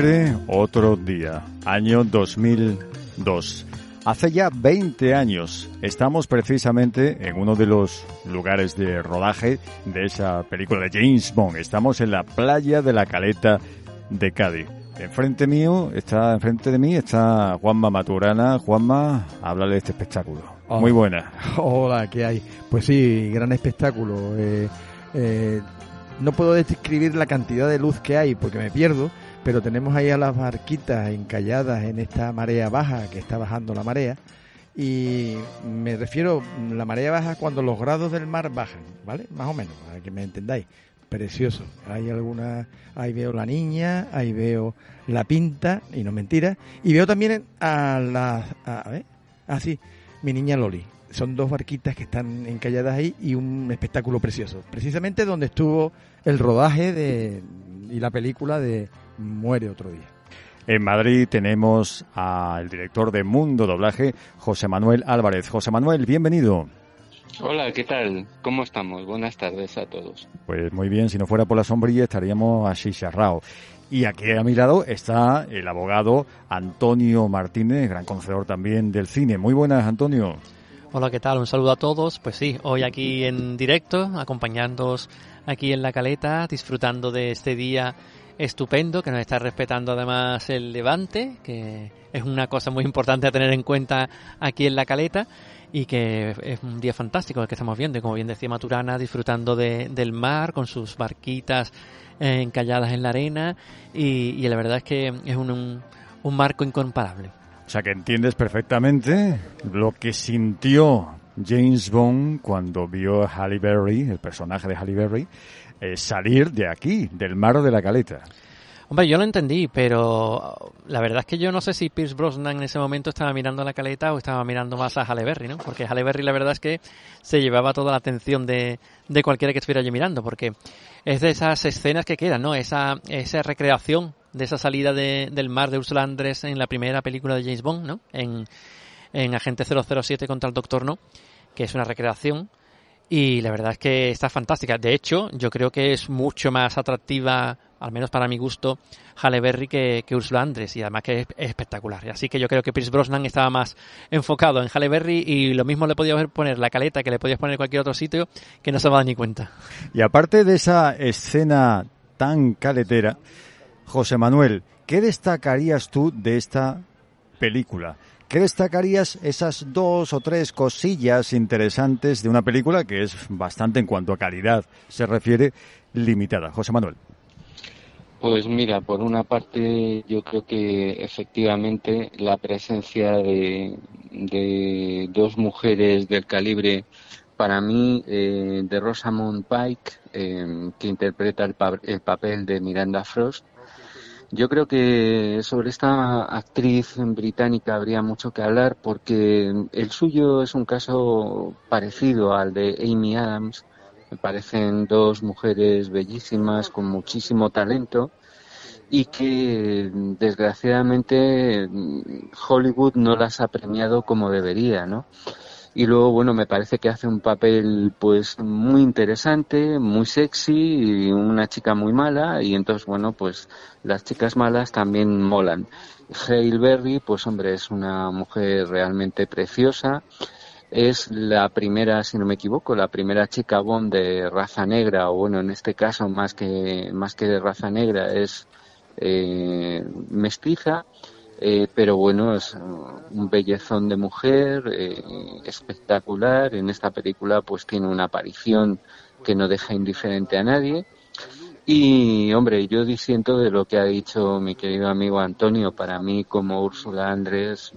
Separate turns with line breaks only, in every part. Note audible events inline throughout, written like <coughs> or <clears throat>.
Muere otro día, año 2002. Hace ya 20 años estamos precisamente en uno de los lugares de rodaje de esa película de James Bond. Estamos en la playa de la Caleta de Cádiz. Enfrente mío está, enfrente de mí está Juanma Maturana. Juanma, háblale de este espectáculo.
Oh.
Muy buena.
Hola, ¿qué hay? Pues sí, gran espectáculo. Eh, eh, no puedo describir la cantidad de luz que hay porque me pierdo, pero tenemos ahí a las barquitas encalladas en esta marea baja que está bajando la marea. Y me refiero la marea baja cuando los grados del mar bajan, ¿vale? Más o menos, para que me entendáis. Precioso. Hay alguna, ahí veo la niña, ahí veo la pinta, y no mentira, y veo también a la, a, ver, ah sí, mi niña Loli. Son dos barquitas que están encalladas ahí y un espectáculo precioso. Precisamente donde estuvo el rodaje de, y la película de Muere otro día.
En Madrid tenemos al director de Mundo Doblaje, José Manuel Álvarez. José Manuel, bienvenido.
Hola, ¿qué tal? ¿Cómo estamos? Buenas tardes a todos.
Pues muy bien, si no fuera por la sombrilla estaríamos así cerrados. Y aquí a mi lado está el abogado Antonio Martínez, gran conocedor también del cine. Muy buenas, Antonio.
Hola, ¿qué tal? Un saludo a todos. Pues sí, hoy aquí en directo, acompañándoos aquí en la caleta, disfrutando de este día estupendo que nos está respetando además el levante, que es una cosa muy importante a tener en cuenta aquí en la caleta y que es un día fantástico el que estamos viendo, como bien decía Maturana, disfrutando de, del mar con sus barquitas eh, encalladas en la arena y, la verdad es que es un, un, un marco incomparable.
O sea que entiendes perfectamente lo que sintió James Bond cuando vio a Halle Berry, el personaje de Halle Berry, eh, salir de aquí, del mar de la caleta.
Hombre, yo lo entendí, pero la verdad es que yo no sé si Pierce Brosnan en ese momento estaba mirando la caleta o estaba mirando más a Halle Berry, ¿no? Porque Halle Berry la verdad es que se llevaba toda la atención de, de cualquiera que estuviera allí mirando, porque es de esas escenas que quedan, ¿no? Esa, esa recreación de esa salida de, del mar de Ursula Andrés en la primera película de James Bond, ¿no? En, en Agente 007 contra el Doctor No, que es una recreación y la verdad es que está fantástica. De hecho, yo creo que es mucho más atractiva, al menos para mi gusto, Halle Berry que, que Ursula Andrés y además que es, es, espectacular. Así que yo creo que Pierce Brosnan estaba más enfocado en Halle Berry y lo mismo le podías poner la caleta que le podías poner en cualquier otro sitio que no se va a ni cuenta.
Y aparte de esa escena tan caletera, José Manuel, ¿qué destacarías tú de esta película? ¿Qué destacarías esas dos o tres cosillas interesantes de una película que es bastante en cuanto a calidad se refiere limitada? José Manuel.
Pues mira, por una parte yo creo que efectivamente la presencia de, dos mujeres del calibre para mí eh, de Rosamund Pike, eh, que interpreta el papel de Miranda Frost, yo creo que sobre esta actriz británica habría mucho que hablar porque el suyo es un caso parecido al de Amy Adams. Me parecen dos mujeres bellísimas con muchísimo talento y que desgraciadamente Hollywood no las ha premiado como debería, ¿no? Y luego bueno me parece que hace un papel pues muy interesante muy sexy y una chica muy mala. Y entonces bueno pues las chicas malas también molan. Hale Berry pues hombre es una mujer realmente preciosa. Es la primera si no me equivoco la primera chica Bond de raza negra o bueno en este caso más que más que de raza negra es eh, mestiza eh, pero bueno, es un bellezón de mujer, eh, espectacular. En esta película pues tiene una aparición que no deja indiferente a nadie. Y hombre, yo disiento de lo que ha dicho mi querido amigo Antonio. Para mí, como Úrsula Andrés,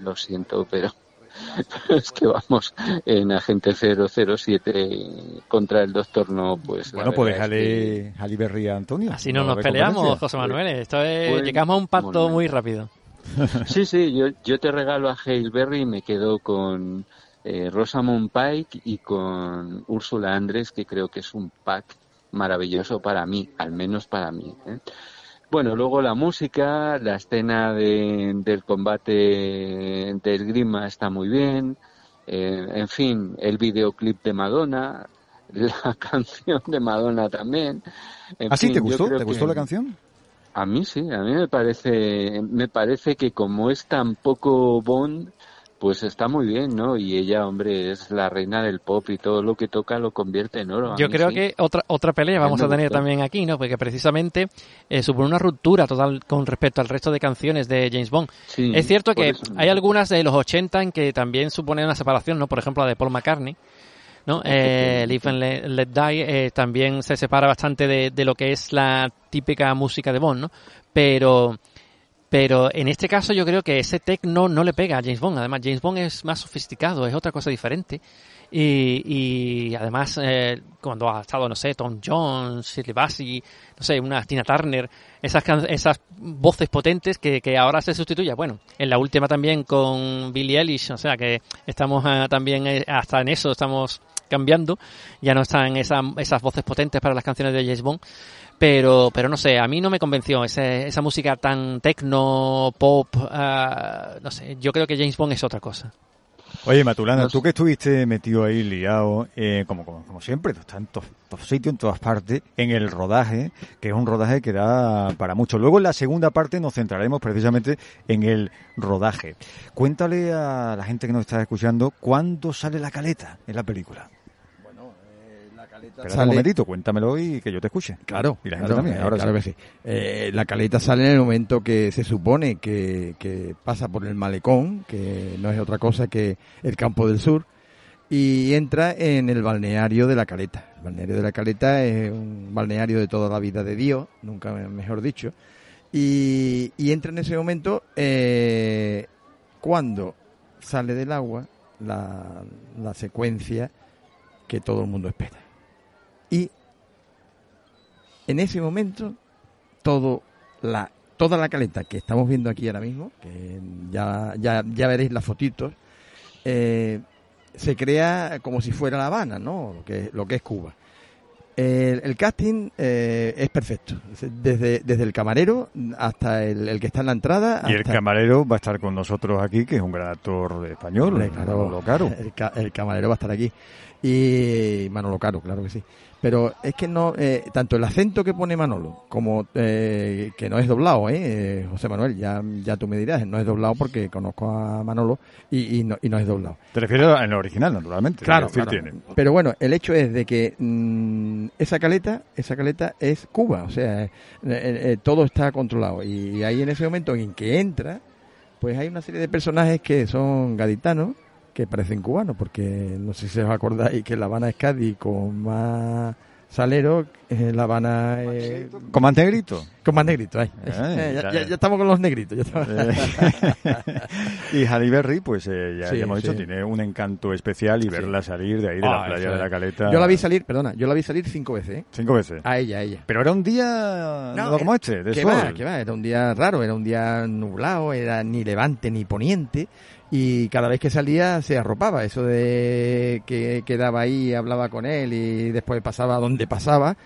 lo siento, pero <laughs> es que vamos en Agente 007 contra el Doctor No, pues.
Bueno, pues déjale es que... Berry a Antonio.
Así no, no nos peleamos, José Manuel. Esto es, pues, llegamos a un pacto bueno, muy rápido. <laughs>
Sí, sí, yo, yo te regalo a Hale Berry y me quedo con eh, Rosamund Pike y con Úrsula Andrés, que creo que es un pack maravilloso para mí, al menos para mí. ¿eh? Bueno, luego la música, la escena de, del combate del Grima está muy bien. Eh, en fin, el videoclip de Madonna, <laughs> la canción de Madonna también. En
¿Ah, ¿Te gustó? ¿Te gustó que... la canción?
A mí sí, a mí me parece, me parece que como es tan poco Bond, pues está muy bien, ¿no? Y ella, hombre, es la reina del pop y todo lo que toca lo convierte en oro.
Yo creo que otra otra pelea vamos a tener también aquí, ¿no? Porque precisamente eh, supone una ruptura total con respecto al resto de canciones de James Bond. es cierto que hay algunas de los 80 en que también supone una separación, ¿no? Por ejemplo, la de Paul McCartney. ¿No? Eh, Live and Let, Die eh, también se separa bastante de, de, lo que es la típica música de Bond, ¿no? Pero pero en este caso yo creo que ese techno no le pega a James Bond. Además, James Bond es más sofisticado, es otra cosa diferente. Y, y además, eh, cuando ha estado, no sé, Tom Jones, Shirley Bassey, no sé, una Tina Turner, esas, esas voces potentes que, que ahora se sustituye. Bueno, en la última también con Billie Eilish, o sea que estamos ah, también, eh, hasta en eso estamos cambiando. Ya no están esa, esas voces potentes para las canciones de James Bond pero pero no sé, a mí no me convenció ese, esa música tan techno, pop, uh, no sé, yo creo que James Bond es otra cosa.
Oye, Matulana, tú que estuviste metido ahí, liado, eh, como, como, como, siempre, tú estás en todos sitios, en todas partes, en el rodaje, que es un rodaje que da para mucho. Luego en la segunda parte nos centraremos precisamente en el rodaje. Cuéntale a la gente que nos está escuchando cuándo sale la caleta en la película. Espera un momentito, cuéntamelo y que yo te escuche.
Claro, y la gente también. Eh, ahora claro que sí. Eh, la caleta sale en el momento que se supone que, que, pasa por el malecón, que no es otra cosa que el campo del sur, y entra en el balneario de la caleta. El balneario de la caleta es un balneario de toda la vida de Dios, nunca mejor dicho, y, y entra en ese momento eh, cuando sale del agua la, la secuencia que todo el mundo espera. Y en ese momento, todo la, toda la caleta que estamos viendo aquí ahora mismo, que ya, ya, ya veréis las fotitos, eh, se crea como si fuera La Habana, ¿no? Lo que, lo que es Cuba. El, casting eh, es perfecto, desde, desde el camarero hasta el, que está en la entrada.
Y el camarero va a estar con nosotros aquí, que es un gran actor español,
Manolo Caro. El, el, camarero va a estar aquí. Y Manolo Caro, claro que sí. Pero es que no, eh, tanto el acento que pone Manolo como eh, que no es doblado, ¿eh? José Manuel, ya, ya tú me dirás, no es doblado porque conozco a Manolo y, y, no, y no es doblado.
Te refieres al original, naturalmente.
Claro, Pero bueno, el hecho es de que mm, esa caleta, esa caleta es Cuba, o sea, eh, todo está controlado y ahí en ese momento en que entra, pues hay una serie de personajes que son gaditanos que parecen cubanos, porque no sé si os acordáis que La Habana es Cádiz con más salero, eh, La Habana... Eh,
¿Con más negrito?
Con más negrito, ahí. Eh, ya, estamos con los negritos. <laughs>
y Halle Berry, pues ya, hemos dicho, tiene un encanto especial y verla salir de ahí, de la ah, playa de la Caleta...
Yo la vi salir, perdona, yo la vi salir cinco veces.
¿Cinco veces?
A ella, a ella.
Pero era un día no, como este, de sol.
Va, va, era un día raro, era un día nublado, era ni levante ni poniente y cada vez que salía se arropaba, eso de que quedaba ahí, hablaba con él y después pasaba donde pasaba.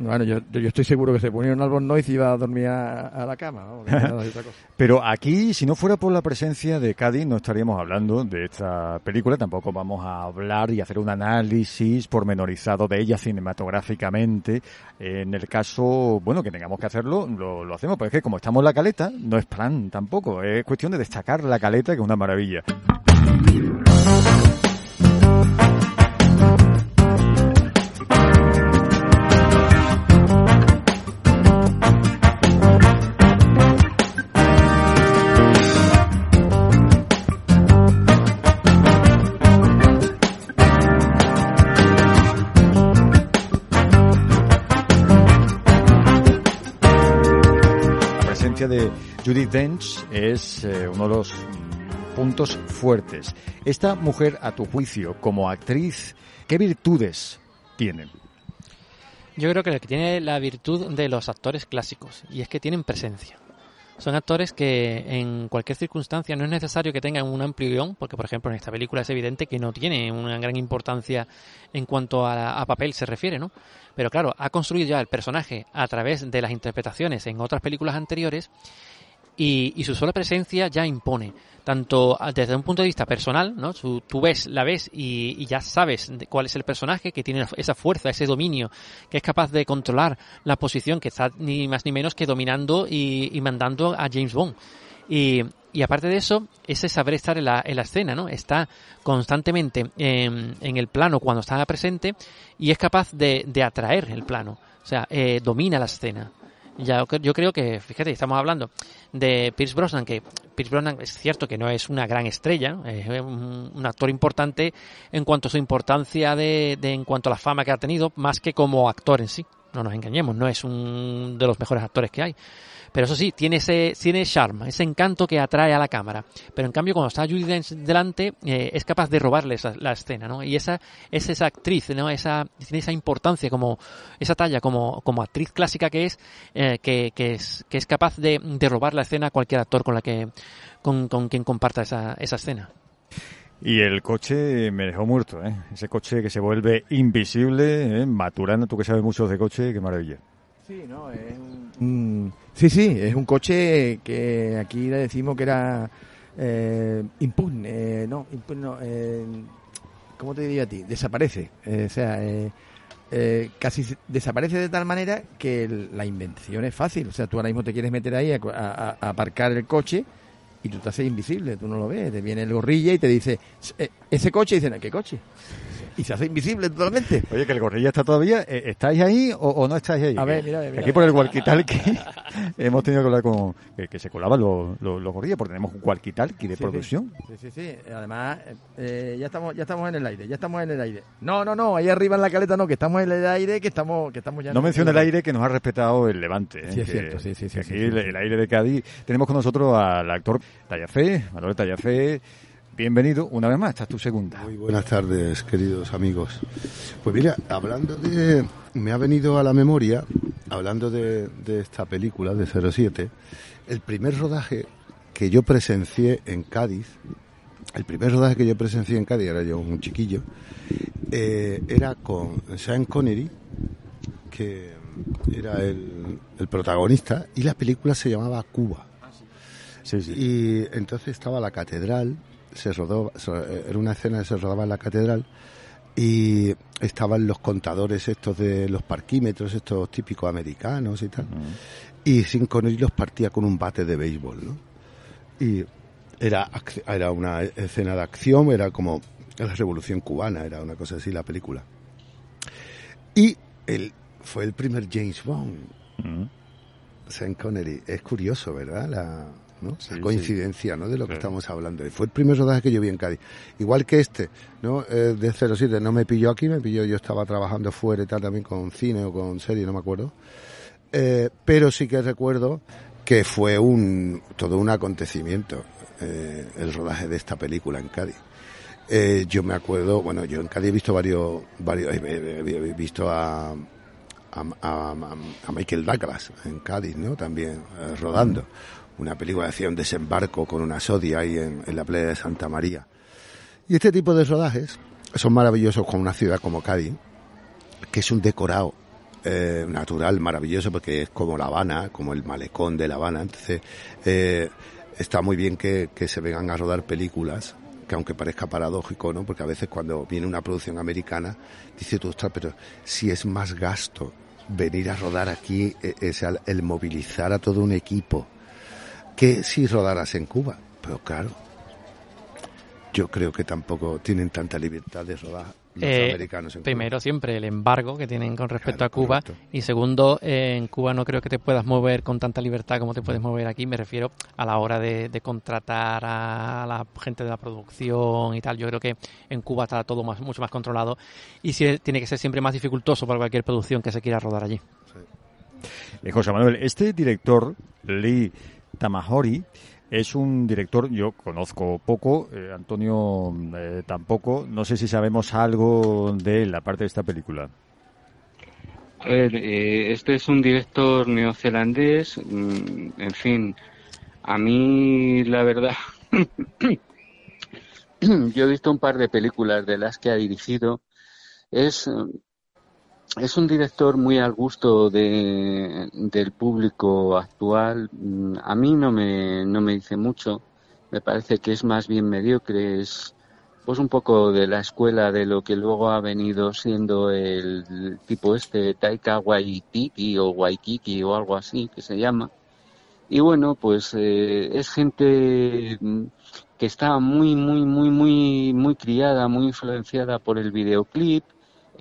Bueno, yo, estoy seguro que se ponía un albornoz y iba a dormir a, la cama. <laughs>
Pero aquí, si no fuera por la presencia de Cádiz, no estaríamos hablando de esta película. Tampoco vamos a hablar y hacer un análisis pormenorizado de ella cinematográficamente. En el caso, bueno, que tengamos que hacerlo, lo, lo hacemos. Pero es que como estamos en la caleta, no es plan tampoco. Es cuestión de destacar la caleta, que es una maravilla. De Judith Dench es eh, uno de los puntos fuertes. Esta mujer, a tu juicio, como actriz, ¿qué virtudes tiene?
Yo creo que tiene la virtud de los actores clásicos, y es que tienen presencia. Son actores que en cualquier circunstancia no es necesario que tengan un amplio guion, porque por ejemplo en esta película es evidente que no tiene una gran importancia en cuanto a, papel se refiere, ¿no? Pero claro, ha construido ya el personaje a través de las interpretaciones en otras películas anteriores y, y su sola presencia ya impone tanto desde un punto de vista personal, ¿no? Tú, ves, la ves y, y, ya sabes cuál es el personaje que tiene esa fuerza, ese dominio, que es capaz de controlar la posición, que está ni más ni menos que dominando y, y mandando a James Bond. Y, y, aparte de eso, ese saber estar en la, en la escena, ¿no? Está constantemente en, en, el plano cuando está presente y es capaz de, de atraer el plano. O sea, eh, domina la escena. Ya, yo creo que, fíjate, estamos hablando de Pierce Brosnan, que Pierce Brosnan es cierto que no es una gran estrella, es un, actor importante en cuanto a su importancia de, de, en cuanto a la fama que ha tenido, más que como actor en sí. No nos engañemos, no es un de los mejores actores que hay. Pero eso sí, tiene ese, tiene charme, ese encanto que atrae a la cámara. Pero en cambio, cuando está Judy Dench delante, eh, es capaz de robarle esa, la escena, ¿no? Y esa es esa actriz, ¿no? Esa, tiene esa importancia como, esa talla como, como actriz clásica que es, eh, que, que es, que es capaz de, de robar la escena a cualquier actor con la que, con, con quien comparta esa, esa escena.
Y el coche me dejó muerto, ¿eh? Ese coche que se vuelve invisible, ¿eh? Maturana, tú que sabes mucho de coche, qué maravilla.
Sí, no, es un... Sí, sí, es un coche que aquí le decimos que era eh, impugne, eh, no, no eh, ¿cómo te diría a ti? Desaparece, eh, o sea, casi desaparece de tal manera que la invención es fácil, o sea, tú ahora mismo te quieres meter ahí a, a, a aparcar el coche y tú te haces invisible, tú no lo ves, te viene el gorrilla y te dice, ese coche, y dicen, ¿qué coche? Y se hace invisible totalmente.
Oye, que el gorrilla está todavía. ¿Estáis ahí o, o no estáis ahí?
A ver, mira, mira.
Aquí por el walkie-talkie <laughs> hemos tenido que hablar con. que, que se colaban los, los, los, gorrillas, porque tenemos un walkie-talkie de
sí,
producción.
Sí, sí, sí. Además, eh, ya, estamos, ya estamos en el aire, ya estamos en el aire. No, no, no, ahí arriba en la caleta no, que estamos en el aire, que estamos, que estamos ya.
No menciona el aire que nos ha respetado el Levante. ¿eh?
Sí, es
que,
cierto, sí, sí, sí.
aquí
sí,
el, el, aire de Cádiz. Tenemos con nosotros al actor Tallafé, Manuel Tallafé bienvenido una vez más, esta es tu segunda.
Muy buenas tardes, queridos amigos. Pues mira, hablando de... Me ha venido a la memoria, hablando de, de esta película, de 07, el primer rodaje que yo presencié en Cádiz, el primer rodaje que yo presencié en Cádiz, era yo un chiquillo, eh, era con Sean Connery, que era el, el protagonista, y la película se llamaba Cuba.
Sí, sí.
Y entonces estaba la catedral, se rodó, era una escena que se rodaba en la catedral y estaban los contadores estos de los parquímetros, estos típicos americanos y tal. Uh -huh. Y Sin Connery los partía con un bate de béisbol, ¿no? Y era, era una escena de acción, era como la revolución cubana, era una cosa así la película. Y él fue el primer James Bond. Uh -huh. Sean Connery. Es curioso, ¿verdad? La, ¿no? Sí, coincidencia, sí. ¿no? De lo que estamos hablando. Y fue el primer rodaje que yo vi en Cádiz. Igual que este, ¿no? Eh, de 07 no me pilló aquí, me pilló, yo estaba trabajando fuera y tal también con cine o con serie, no me acuerdo. Eh, pero sí que recuerdo que fue un, todo un acontecimiento, eh, el rodaje de esta película en Cádiz. Eh, yo me acuerdo, bueno, yo en Cádiz he visto varios, varios, he visto a, a, a, a Michael Douglas en Cádiz, ¿no? También eh, rodando. Una película hacía un desembarco con una sodia ahí en, la playa de Santa María. Y este tipo de rodajes son maravillosos con una ciudad como Cádiz, que es un decorado eh, natural maravilloso porque es como La Habana, como el malecón de La Habana. Entonces, eh, está muy bien que, se vengan a rodar películas que aunque parezca paradójico, ¿no? Porque a veces cuando viene una producción americana, dice tú, ostras, pero si es más gasto venir a rodar aquí, es el, el movilizar a todo un equipo, que si rodaras en Cuba. Pero claro, yo creo que tampoco tienen tanta libertad de rodar los
eh,
americanos en
primero
Cuba.
siempre el embargo que tienen con respecto
Claro,
a Cuba
correcto.
y segundo eh, en Cuba no creo que te puedas mover con tanta libertad como te puedes mover aquí me refiero a la hora de, de contratar a la gente de la producción y tal yo creo que en Cuba está todo más, mucho más controlado y sí, tiene que ser siempre más dificultoso para cualquier producción que se quiera rodar allí
Eh, José Manuel, este director, Lee Tamahori, es un director, yo conozco poco, eh, Antonio eh, tampoco, no sé si sabemos algo de él, aparte de esta película.
A ver, eh, este es un director neozelandés, mm, en fin, a mí la verdad, <coughs> yo he visto un par de películas de las que ha dirigido, es es un director muy al gusto de, del público actual. Mm, a mí no me, no me dice mucho. Me parece que es más bien mediocre. Es pues un poco de la escuela de lo que luego ha venido siendo el, tipo este Taika Waititi o Waikiki o algo así que se llama. Y bueno, pues eh, es gente mm, que está muy, muy, muy, muy, muy criada, muy influenciada por el videoclip,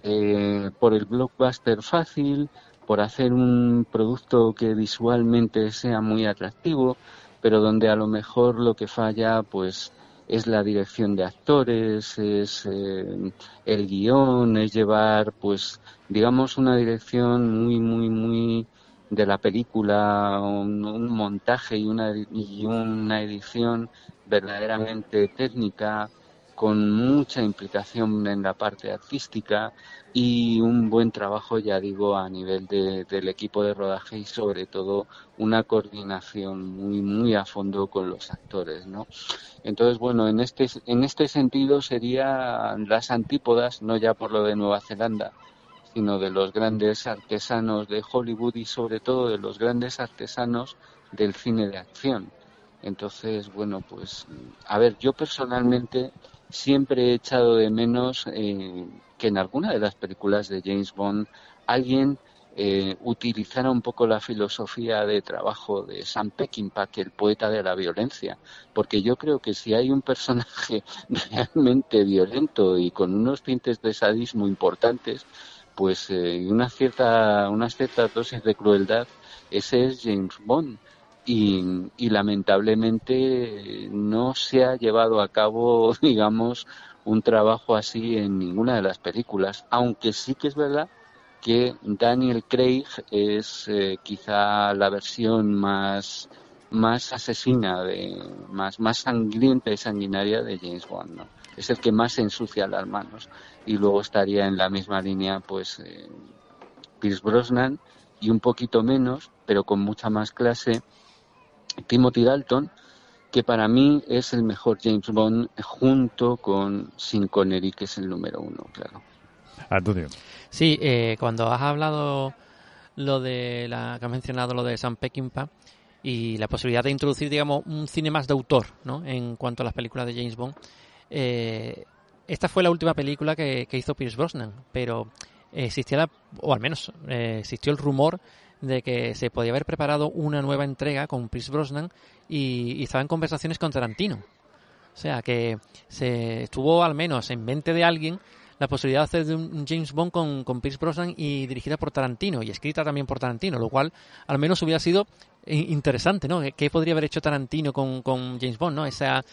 eh, por el blockbuster fácil, por hacer un producto que visualmente sea muy atractivo, pero donde a lo mejor lo que falla, pues es la dirección de actores, es eh, el guion, es llevar, pues, digamos, una dirección muy, muy, muy de la película, un, montaje y una, y una edición verdaderamente técnica, con mucha implicación en la parte artística y un buen trabajo, ya digo, a nivel del equipo de rodaje y sobre todo una coordinación muy, muy a fondo con los actores, ¿no? Entonces, bueno, en este, en este sentido serían las antípodas, no ya por lo de Nueva Zelanda, sino de los grandes artesanos de Hollywood y sobre todo de los grandes artesanos del cine de acción. Entonces, bueno, pues, a ver, yo personalmente siempre he echado de menos eh, que en alguna de las películas de James Bond alguien eh, utilizara un poco la filosofía de trabajo de Sam Peckinpah, el poeta de la violencia, porque yo creo que si hay un personaje <laughs> realmente violento y con unos tintes de sadismo importantes, pues eh, una cierta, unas ciertas dosis de crueldad, ese es James Bond y, lamentablemente no se ha llevado a cabo, <laughs> digamos, un trabajo así en ninguna de las películas, aunque sí que es verdad que Daniel Craig es eh, quizá la versión más más asesina de más más sangrienta y sanguinaria de James Bond es el que más ensucia las manos. Y luego estaría en la misma línea pues eh, Pierce Brosnan y un poquito menos pero con mucha más clase Timothy Dalton, que para mí es el mejor James Bond junto con Sin Connery, que es el número uno, claro.
Antonio.
Sí, eh, cuando has hablado lo de la que has mencionado lo de Sam Peckinpah y la posibilidad de introducir, digamos, un cine más de autor, ¿no? En cuanto a las películas de James Bond. Eh, esta fue la última película que, hizo Pierce Brosnan, pero existía la, o al menos eh, existió el rumor de que se podía haber preparado una nueva entrega con Chris Brosnan y, estaba en conversaciones con Tarantino. O sea, que se estuvo al menos en mente de alguien la posibilidad de hacer de un James Bond con, con Pierce Brosnan y dirigida por Tarantino y escrita también por Tarantino, lo cual al menos hubiera sido interesante, ¿no? ¿Qué podría haber hecho Tarantino con, con James Bond, ¿no? Esa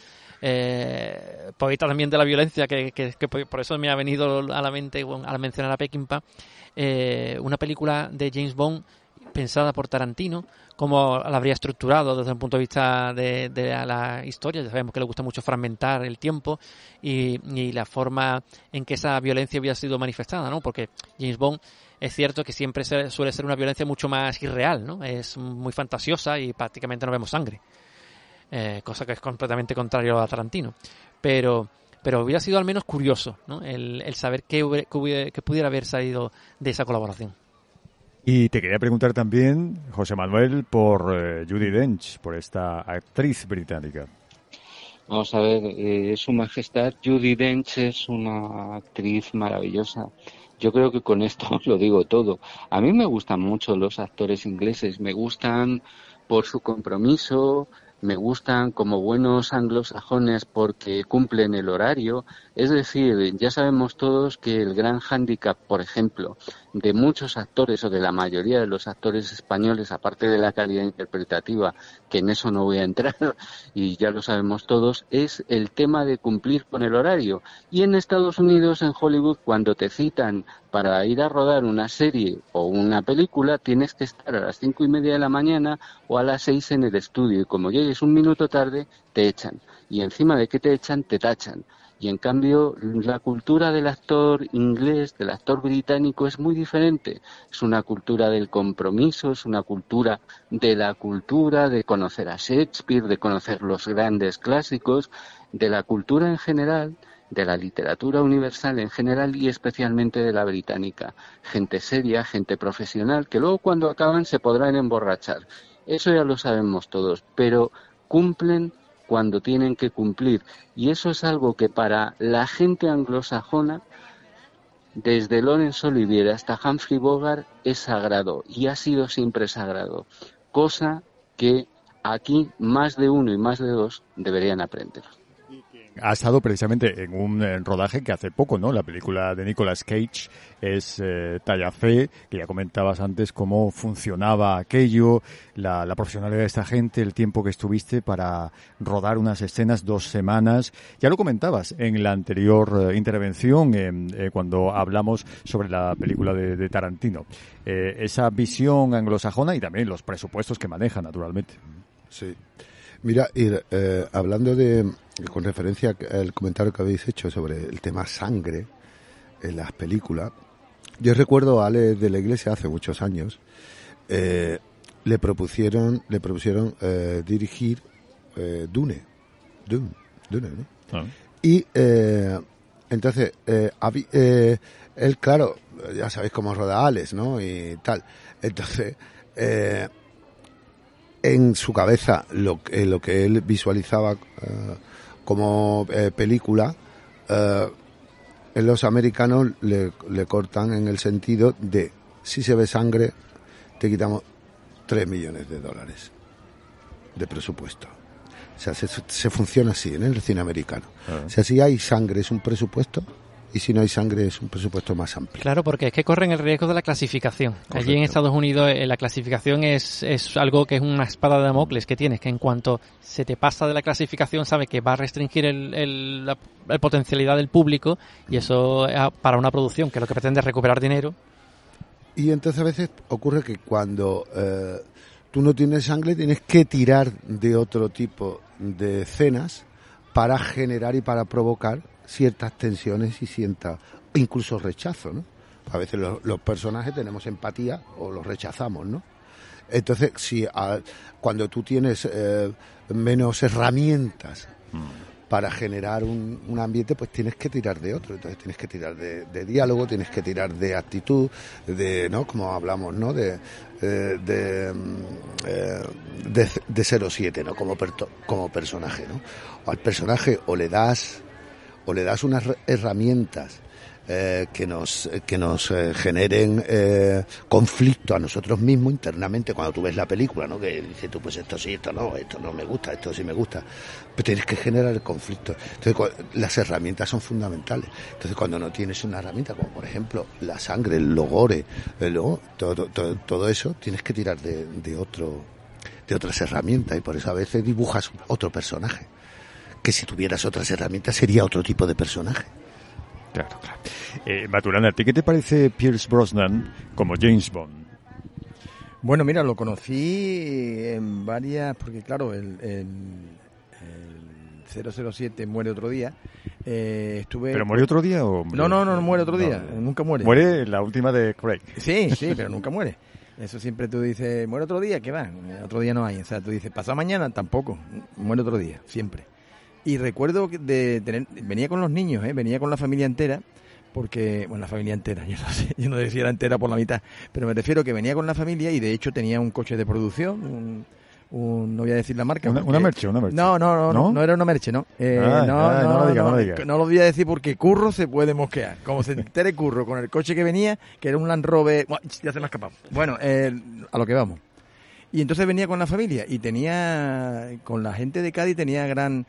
eh, poeta también de la violencia, que, por eso me ha venido a la mente al mencionar a Peckinpah, eh, una película de James Bond pensada por Tarantino, cómo la habría estructurado desde el punto de vista de, la historia. Ya sabemos que le gusta mucho fragmentar el tiempo y, la forma en que esa violencia había sido manifestada, ¿no? Porque James Bond es cierto que siempre suele ser una violencia mucho más irreal, ¿no? Es muy fantasiosa y prácticamente no vemos sangre. Eh, cosa que es completamente contrario a Tarantino. Pero pero hubiera sido al menos curioso ¿no? el, saber qué, qué pudiera haber salido de esa colaboración.
Y te quería preguntar también, José Manuel, por eh, Judy Dench, por esta actriz británica.
Vamos a ver, eh, Su Majestad Judy Dench es una actriz maravillosa. Yo creo que con esto <laughs> lo digo todo. A mí me gustan mucho los actores ingleses, me gustan por su compromiso, me gustan como buenos anglosajones porque cumplen el horario. Es decir, ya sabemos todos que el gran hándicap, por ejemplo, de muchos actores o de la mayoría de los actores españoles, aparte de la calidad interpretativa, que en eso no voy a entrar <laughs> y ya lo sabemos todos, es el tema de cumplir con el horario. Y en Estados Unidos, en Hollywood, cuando te citan para ir a rodar una serie o una película, tienes que estar a las cinco y media de la mañana o a las seis en el estudio. Y como llegues un minuto tarde, te echan. Y encima de que te echan, te tachan. Y en cambio, la cultura del actor inglés, del actor británico, es muy diferente. Es una cultura del compromiso, es una cultura de la cultura, de conocer a Shakespeare, de conocer los grandes clásicos, de la cultura en general de la literatura universal en general y especialmente de la británica. Gente seria, gente profesional, que luego cuando acaban se podrán emborrachar. Eso ya lo sabemos todos, pero cumplen cuando tienen que cumplir. Y eso es algo que para la gente anglosajona, desde Laurence Olivier hasta Humphrey Bogart, es sagrado y ha sido siempre sagrado. Cosa que aquí más de uno y más de dos deberían aprender
ha estado precisamente en un eh, rodaje que hace poco, ¿no? La película de Nicolas Cage es eh, Talla Fe, que ya comentabas antes cómo funcionaba aquello, la, profesionalidad de esta gente, el tiempo que estuviste para rodar unas escenas, dos semanas. Ya lo comentabas en la anterior eh, intervención, cuando hablamos sobre la película de, Tarantino. esa visión anglosajona y también los presupuestos que maneja, naturalmente.
Sí. Mira, hablando de, con referencia al comentario que habéis hecho sobre el tema sangre en las películas, yo recuerdo a Ale de la Iglesia hace muchos años, eh, le propusieron, le propusieron eh, dirigir eh, Dune, Dune, Dune, ¿no? Ah. Y entonces, él, claro, ya sabéis cómo roda Alex, ¿no? Y tal. Entonces, en su cabeza, lo, lo que él visualizaba como eh, película, eh, en los americanos le, cortan en el sentido de si se ve sangre, te quitamos 3 millones de dólares de presupuesto. O sea, se, funciona así en el cine americano. Ah. O sea, si hay sangre es un presupuesto, y si no hay sangre es un presupuesto más amplio.
Claro, porque es que corren el riesgo de la clasificación. Allí en Estados Unidos eh, la clasificación es, es algo que es una espada de Damocles que tienes, que en cuanto se te pasa de la clasificación sabes que va a restringir el, la, potencialidad del público y eso para una producción que lo que pretende es recuperar dinero.
Y entonces a veces ocurre que cuando eh, tú no tienes sangre tienes que tirar de otro tipo de escenas para generar y para provocar ciertas tensiones y sienta incluso rechazo, ¿no? A veces los, personajes tenemos empatía o los rechazamos, ¿no? Entonces, si cuando tú tienes eh, menos herramientas mm. para generar un, ambiente, pues tienes que tirar de otro. Entonces tienes que tirar de, diálogo, tienes que tirar de actitud, de, ¿no? Como hablamos, ¿no? De, eh, de, eh, de, de 07, ¿no? Como, como personaje, ¿no? O al personaje o le das o le das unas herramientas eh, que nos, que nos eh, generen eh, conflicto a nosotros mismos internamente cuando tú ves la película, ¿no? Que dices tú, pues esto sí, esto no, esto no me gusta, esto sí me gusta. Pero tienes que generar el conflicto. Entonces, las herramientas son fundamentales. Entonces, cuando no tienes una herramienta, como por ejemplo la sangre, el logore, todo, todo, eso, tienes que tirar de, de otro de otras herramientas y por eso a veces dibujas otro personaje que si tuvieras otras herramientas sería otro tipo de personaje.
Claro, claro. Eh, Maturana, ¿a ti qué te parece Pierce Brosnan como James Bond?
Bueno, mira, lo conocí en varias, porque claro, el, el, 007 muere otro día. Eh, estuve...
¿Pero muere otro día o...?
No, no, no, muere otro día, nunca muere.
Muere la última de Craig.
Sí, sí, pero nunca muere. Eso siempre tú dices, muere otro día, ¿qué va? Otro día no hay. O sea, tú dices, pasa mañana, tampoco. Muere otro día, siempre. Y recuerdo de tener, venía con los niños, ¿eh? venía con la familia entera, porque, bueno, la familia entera, <laughs> yo no sé, yo no decía era entera por la mitad, pero me refiero que venía con la familia y de hecho tenía un coche de producción, un, no voy a decir la marca.
Una, merche, una merche.
No, no, no, no, era una merche, no. Eh, no, no, no, lo diga, no, lo diga. no, lo voy a decir porque Curro se puede mosquear. Como se entere Curro con el coche que venía, que era un Land Rover, ya se me ha escapado. Bueno, eh, a lo que vamos. Y entonces venía con la familia y tenía, con la gente de Cádiz tenía gran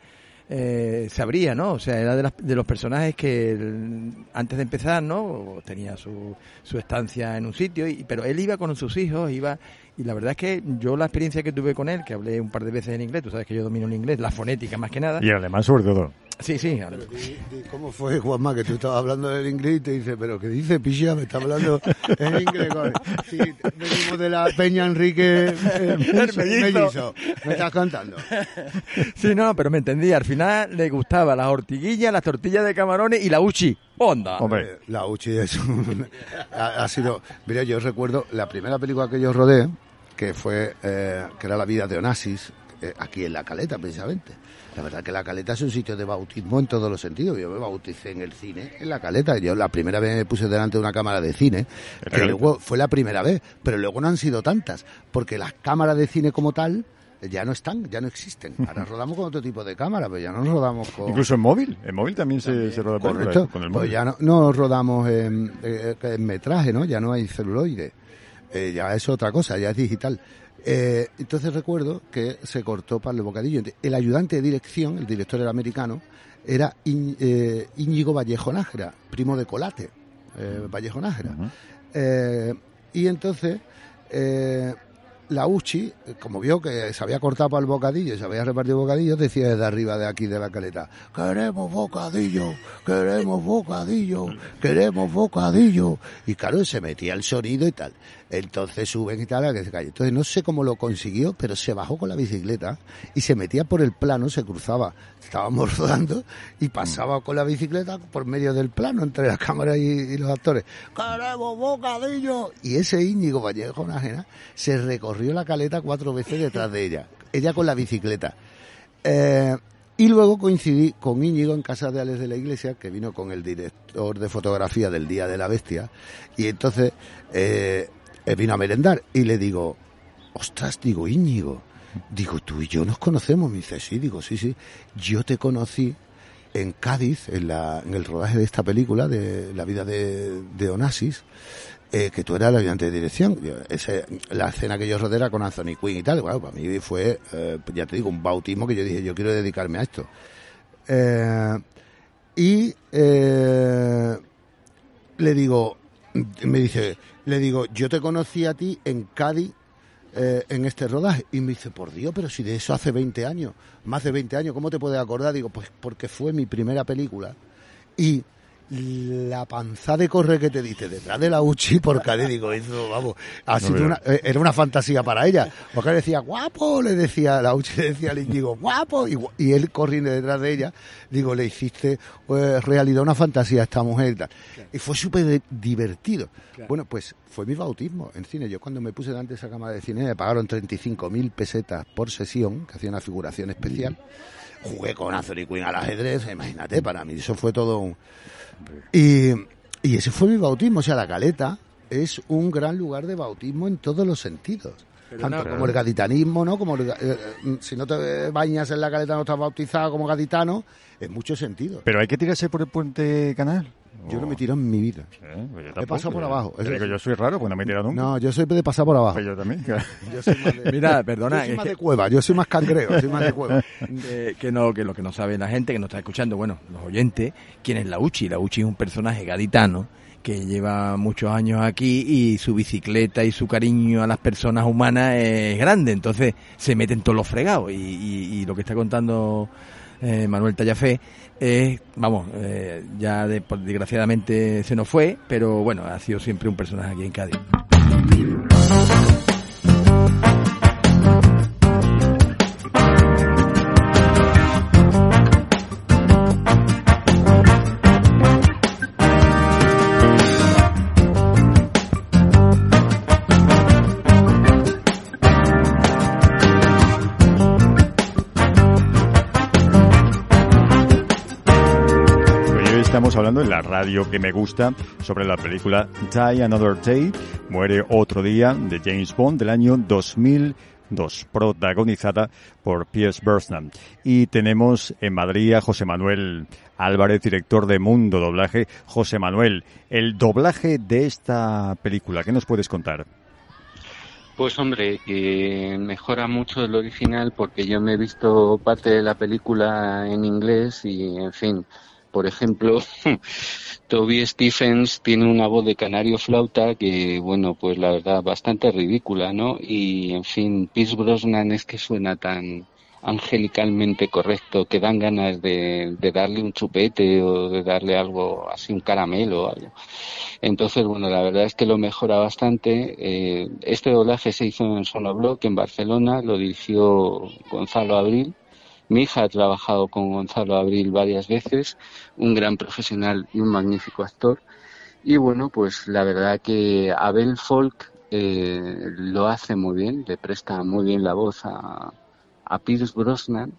eh, sabría, ¿no? O sea, era de, de los personajes que antes de empezar, ¿no? Tenía su, su estancia en un sitio, y, pero él iba con sus hijos, iba y la verdad es que yo la experiencia que tuve con él, que hablé un par de veces en inglés, tú sabes que yo domino el inglés, la fonética más que nada.
Y alemán sobre todo.
Sí, sí.
¿Cómo fue, Juanma, que tú estabas hablando del inglés y te dice, pero qué dice Pichia? Me está hablando en inglés. Sí, venimos de la Peña Enrique eh, Mellizo. Me estás contando.
Sí, no, pero me entendí. Al final le gustaba las ortiguillas, las tortillas de camarones y la uchi. ¡Onda!
Hombre, eh, la uchi es un, ha, ha, sido... Mira, yo recuerdo la primera película que yo rodé, que fue, eh, que era La vida de Onassis, eh, aquí en La Caleta, precisamente. La verdad que La Caleta es un sitio de bautismo en todos los sentidos. Yo me bauticé en el cine, en La Caleta. Yo la primera vez me puse delante de una cámara de cine, que luego fue la primera vez, pero luego no han sido tantas, porque las cámaras de cine como tal ya no están, ya no existen. Ahora rodamos con otro tipo de cámara, pero ya no rodamos con...
Incluso en móvil, en móvil también, se, se, roda
Correcto. con el móvil. Pues ya no, no rodamos en, eh, en, metraje, ¿no? Ya no hay celuloide. Eh, ya es otra cosa, ya es digital. Eh, entonces recuerdo que se cortó para el bocadillo. El ayudante de dirección, el director era americano, era eh, Íñigo Vallejo Nájera, primo de Colate, eh, Vallejo Nájera. eh, y entonces eh, la Uchi, como vio que se había cortado para el bocadillo y se había repartido bocadillos, decía desde arriba de aquí de la caleta, queremos bocadillo, queremos bocadillo, queremos bocadillo. Y claro, se metía el sonido y tal. Entonces suben y tal que se calle. Entonces no sé cómo lo consiguió, pero se bajó con la bicicleta y se metía por el plano, se cruzaba. Estábamos <laughs> rodando y pasaba con la bicicleta por medio del plano entre la cámara y, los actores. ¡Queremos bocadillo! Y ese Íñigo Vallejo Nájera se recorrió la caleta cuatro veces detrás de ella. Ella con la bicicleta. Eh, y luego coincidí con Íñigo en casa de Alex de la Iglesia, que vino con el director de fotografía del Día de la Bestia. Y entonces eh, vino a merendar y le digo, ostras, digo, Íñigo, digo, tú y yo nos conocemos. Me dice, sí, digo, sí, sí. Yo te conocí en Cádiz, en, la, en el rodaje de esta película, de la vida de, de Onassis, eh, que tú eras el ayudante de dirección. La escena que yo rodé era con Anthony Quinn y tal. Bueno, para mí fue, eh, ya te digo, un bautismo que yo dije, yo quiero dedicarme a esto. Eh, y le digo, me dice, le digo, yo te conocí a ti en Cádiz eh, en este rodaje. Y me dice, por Dios, pero si de eso hace 20 años, más de 20 años, ¿cómo te puedes acordar? Digo, pues porque fue mi primera película. Y la panza de correr que te diste detrás de la Uchi por Cádiz, digo, eso, vamos, ha sido una, era una fantasía para ella. Porque decía, guapo, le decía, la Uchi le decía al Íñigo, guapo, y, y, él corriendo detrás de ella, digo, le hiciste pues, realidad una fantasía a esta mujer y tal. Claro. Y fue súper divertido. Claro. Bueno, pues fue mi bautismo en cine. Yo cuando me puse delante de esa cámara de cine me pagaron 35.000 pesetas por sesión, que hacía una figuración especial. Jugué con Anthony Quinn al ajedrez, imagínate, para mí eso fue todo un... Y, y ese fue mi bautismo, o sea, la caleta es un gran lugar de bautismo en todos los sentidos. Pero Tanto no, como el gaditanismo, ¿no? Como el, eh, si no te bañas en la caleta no estás bautizado como gaditano, en muchos sentidos.
Pero hay que tirarse por el puente canal.
Yo no me tiro en mi vida.
Eh, pues yo
he pasado por abajo.
Yo, digo, yo soy raro, pues no me he tirado nunca.
No, yo soy de pasar por abajo.
Pues yo también. <laughs>
Yo soy más de,
Mira, perdona.
Yo soy más de cueva, yo soy más cangreo, soy más de cueva. <laughs>
Eh, que no, que lo que no sabe la gente que nos está escuchando, bueno, los oyentes, quién es la Uchi. La Uchi es un personaje gaditano que lleva muchos años aquí y su bicicleta y su cariño a las personas humanas es grande, entonces se meten todos los fregados y, y, y lo que está contando eh, Manuel Tallafé es, vamos, eh, ya de, pues, desgraciadamente se nos fue, pero bueno, ha sido siempre un personaje aquí en Cádiz.
Hablando en la radio que me gusta sobre la película Die Another Day, Muere otro día, de James Bond del año 2002, protagonizada por Pierce Brosnan. Y tenemos en Madrid a José Manuel Álvarez, director de Mundo Doblaje. José Manuel, el doblaje de esta película, ¿qué nos puedes contar?
Pues hombre, que mejora mucho el original porque yo me he visto parte de la película en inglés y, en fin, por ejemplo, <laughs> Toby Stephens tiene una voz de canario flauta que, bueno, pues la verdad, bastante ridícula, ¿no? Y, en fin, Pierce Brosnan es que suena tan angelicalmente correcto que dan ganas de, de darle un chupete o de darle algo así, un caramelo o algo. Entonces, bueno, la verdad es que lo mejora bastante. Eh, este doblaje se hizo en Sonobloc, en Barcelona, lo dirigió Gonzalo Abril mi hija ha trabajado con Gonzalo Abril varias veces, un gran profesional y un magnífico actor. Y bueno, pues la verdad que Abel Folk eh, lo hace muy bien, le presta muy bien la voz a, Pierce Brosnan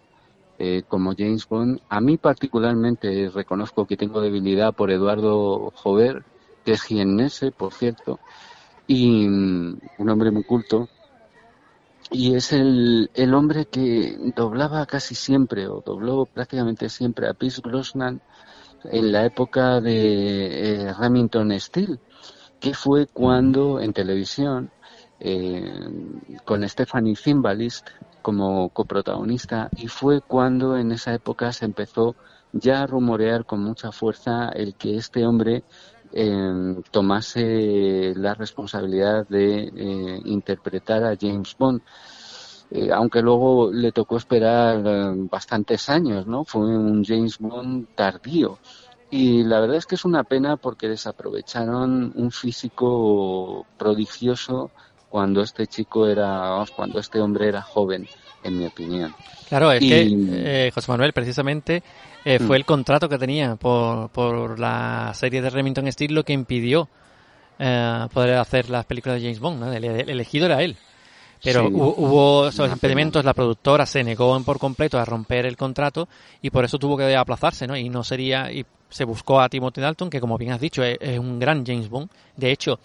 eh, como James Bond. A mí particularmente reconozco que tengo debilidad por Eduardo Jover, que es jiennese, por cierto, y mm, un hombre muy culto. Y es el, el hombre que doblaba casi siempre, o dobló prácticamente siempre a Pierce Brosnan en la época de eh, Remington Steele, que fue cuando en televisión, eh, con Stephanie Zimbalist como coprotagonista, y fue cuando en esa época se empezó ya a rumorear con mucha fuerza el que este hombre eh, tomase la responsabilidad de interpretar a James Bond. aunque luego le tocó esperar bastantes años, ¿no? Fue un James Bond tardío. Y la verdad es que es una pena porque desaprovecharon un físico prodigioso cuando este chico era, cuando este hombre era joven, en mi opinión.
Claro, es que eh, José Manuel, precisamente, eh, fue mm. el contrato que tenía por, por la serie de Remington Steel lo que impidió eh, poder hacer las películas de James Bond. El, elegido era él. Pero hubo esos impedimentos, la productora se negó por completo a romper el contrato y por eso tuvo que aplazarse, ¿no? Y no sería, y se buscó a Timothy Dalton, que como bien has dicho, es, un gran James Bond. De hecho,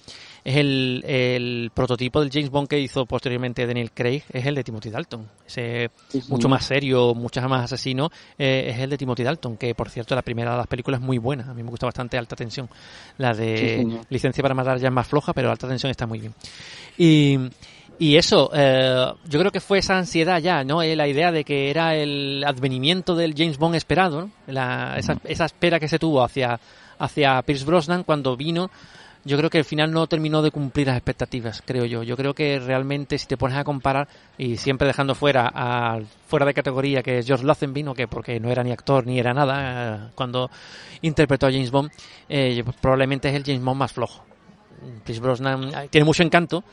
es el, el, prototipo del James Bond que hizo posteriormente Daniel Craig, es el de Timothy Dalton. Ese mucho más serio, mucho más asesino, eh, es el de Timothy Dalton, que por cierto la primera de las películas es muy buena. A mí me gusta bastante Alta Tensión. La de Licencia para Matar ya es más floja, pero Alta Tensión está muy bien. Y y eso, eh, yo creo que fue esa ansiedad ya, ¿no? Eh, la idea de que era el advenimiento del James Bond esperado, La, esa, esa, espera que se tuvo hacia, hacia Pierce Brosnan cuando vino, yo creo que al final no terminó de cumplir las expectativas, creo yo. Yo creo que realmente si te pones a comparar, y siempre dejando fuera a, fuera de categoría que es George Lazenby, que porque no era ni actor ni era nada eh, cuando interpretó a James Bond, eh, probablemente es el James Bond más flojo. Pierce Brosnan tiene mucho encanto,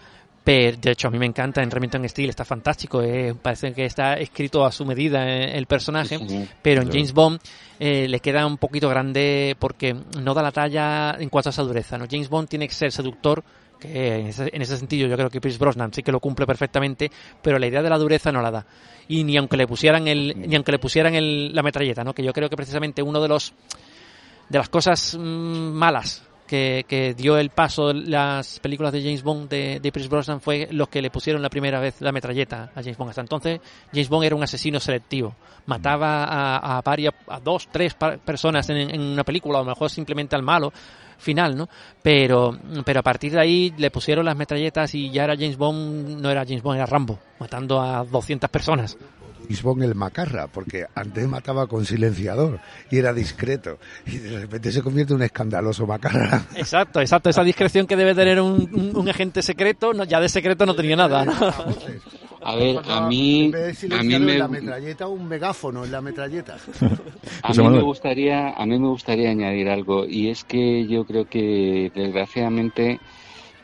pero, de hecho, a mí me encanta en Remington Steel, está fantástico, eh, parece que está escrito a su medida eh, el personaje, pero en James Bond eh, le queda un poquito grande porque no da la talla en cuanto a esa dureza. ¿no? James Bond tiene que ser seductor, que en ese, sentido yo creo que Pierce Brosnan sí que lo cumple perfectamente, pero la idea de la dureza no la da. Y ni aunque le pusieran el, ni aunque le pusieran el, la metralleta, ¿no? que yo creo que precisamente uno de los de las cosas mm, malas que, dio el paso las películas de James Bond de, de Pierce Brosnan fue los que le pusieron la primera vez la metralleta a James Bond. Hasta entonces James Bond era un asesino selectivo. Mataba a, a varias, a dos, tres personas en, una película, o a lo mejor simplemente al malo final, ¿no? Pero, pero a partir de ahí le pusieron las metralletas y ya era James Bond, no era James Bond, era Rambo, matando a 200 personas.
James el macarra, porque antes mataba con silenciador y era discreto. Y de repente se convierte en un escandaloso macarra.
Exacto, exacto. Esa discreción que debe tener un, agente secreto, no, ya de secreto no tenía nada.
A ver, a mí, a mí me...
la metralleta un megáfono en la metralleta.
a mí me gustaría, a mí me gustaría añadir algo y es que yo creo que desgraciadamente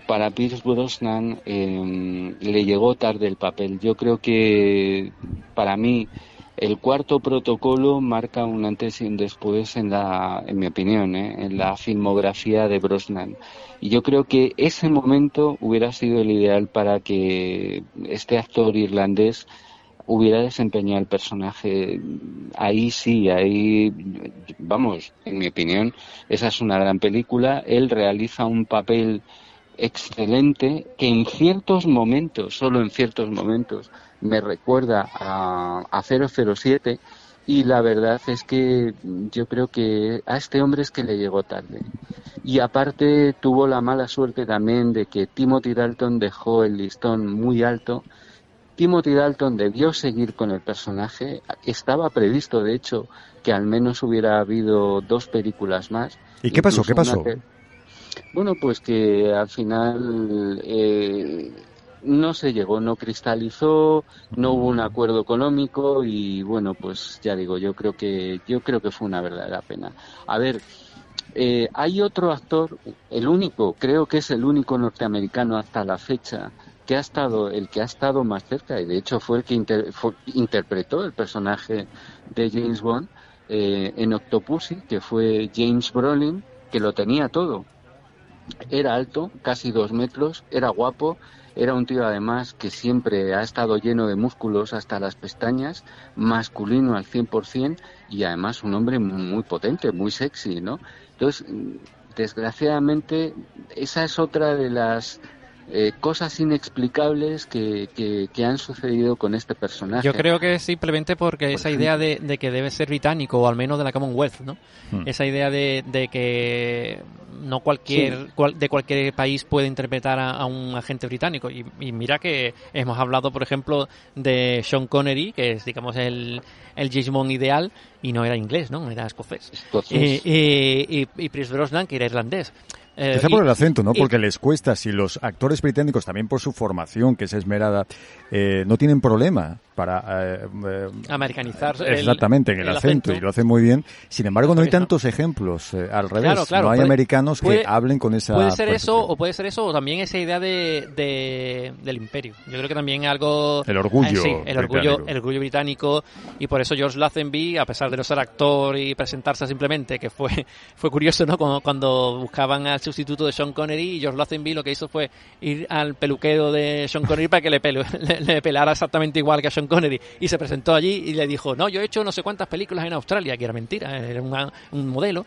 para Pierce Brosnan em, le llegó tarde el papel. Yo creo que para mí el cuarto protocolo marca un antes y un después en la, en mi opinión, ¿eh? en la filmografía de Brosnan. Y yo creo que ese momento hubiera sido el ideal para que este actor irlandés hubiera desempeñado el personaje. Ahí sí, ahí, vamos, en mi opinión, esa es una gran película. Él realiza un papel excelente que en ciertos momentos, solo en ciertos momentos, me recuerda a, a 007 y la verdad es que yo creo que a este hombre es que le llegó tarde. Y aparte tuvo la mala suerte también de que Timothy Dalton dejó el listón muy alto. Timothy Dalton debió seguir con el personaje. Estaba previsto, de hecho, que al menos hubiera habido dos películas más.
¿Y qué pasó? ¿Qué pasó?
Bueno, pues que al final eh, no se llegó, no cristalizó, no hubo un acuerdo económico y bueno, pues ya digo, yo creo que yo creo que fue una verdadera pena. A ver, eh, hay otro actor, el único, creo que es el único norteamericano hasta la fecha que ha estado, el que ha estado más cerca y de hecho fue el que interpretó el personaje de James Bond eh, en Octopussy, que fue James Brolin, que lo tenía todo Era alto, casi dos metros, era guapo, era un tío además que siempre ha estado lleno de músculos hasta las pestañas, masculino al 100% y además un hombre muy, potente, muy sexy, ¿no? Entonces, desgraciadamente, esa es otra de las eh, cosas inexplicables que, que, han sucedido con este personaje.
Yo creo que simplemente porque esa idea de, de, que debe ser británico o al menos de la Commonwealth, ¿no? Hmm. Esa idea de, de, que no cualquier de cualquier país puede interpretar a, un agente británico y, mira que hemos hablado, por ejemplo, de Sean Connery, que es digamos el el James Bond ideal y no era inglés, ¿no? Era escocés. Eh, eh, y, y Pierce Brosnan que era irlandés.
Eh, Quizá por el acento, ¿no? Porque les cuesta, si los actores británicos, también por su formación, que es esmerada, eh, no tienen problema para
eh, eh americanizar
exactamente en el, acento, y lo hacen muy bien. Sin embargo, no hay tantos ejemplos al revés. no hay americanos que hablen con esa.
Puede ser eso o puede ser eso o también esa idea de, del imperio. Yo creo que también algo
el orgullo,
sí, el orgullo, el orgullo británico y por eso George Lazenby, a pesar de no ser actor y presentarse simplemente, que fue <laughs> fue curioso, ¿no? Cuando, cuando buscaban al sustituto de Sean Connery y George Lazenby lo que hizo fue ir al peluquero de Sean Connery para que le, <laughs> le, pelara exactamente igual que a Sean Connery y se presentó allí y le dijo, no, yo he hecho no sé cuántas películas en Australia, que era mentira, era un modelo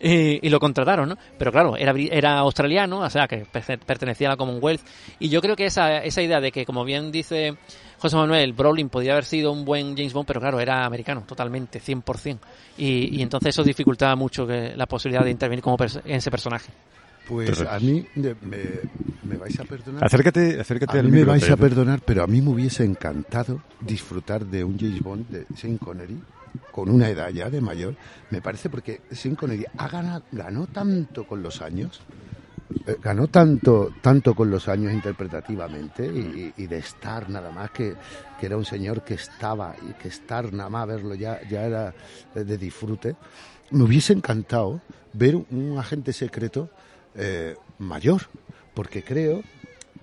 y, lo contrataron, ¿no? Pero claro, era, era australiano, o sea, que pertenecía a la Commonwealth y yo creo que esa, esa idea de que, como bien dice José Manuel, Brolin podía haber sido un buen James Bond, pero claro, era americano, totalmente, 100%. Y, y entonces eso dificultaba mucho que, la posibilidad de intervenir como en ese personaje.
Pues a mí me, vais a perdonar.
Acércate, acércate
a mí me vais a perdonar, pero a mí me hubiese encantado disfrutar de un James Bond de Sean Connery con una edad ya de mayor. Me parece porque Sean Connery ha ganado, ganó tanto con los años, eh, ganó tanto, tanto con los años interpretativamente y, de estar nada más que, que era un señor que estaba y que estar nada más verlo ya, ya era de disfrute. Me hubiese encantado ver un agente secreto eh, mayor, porque creo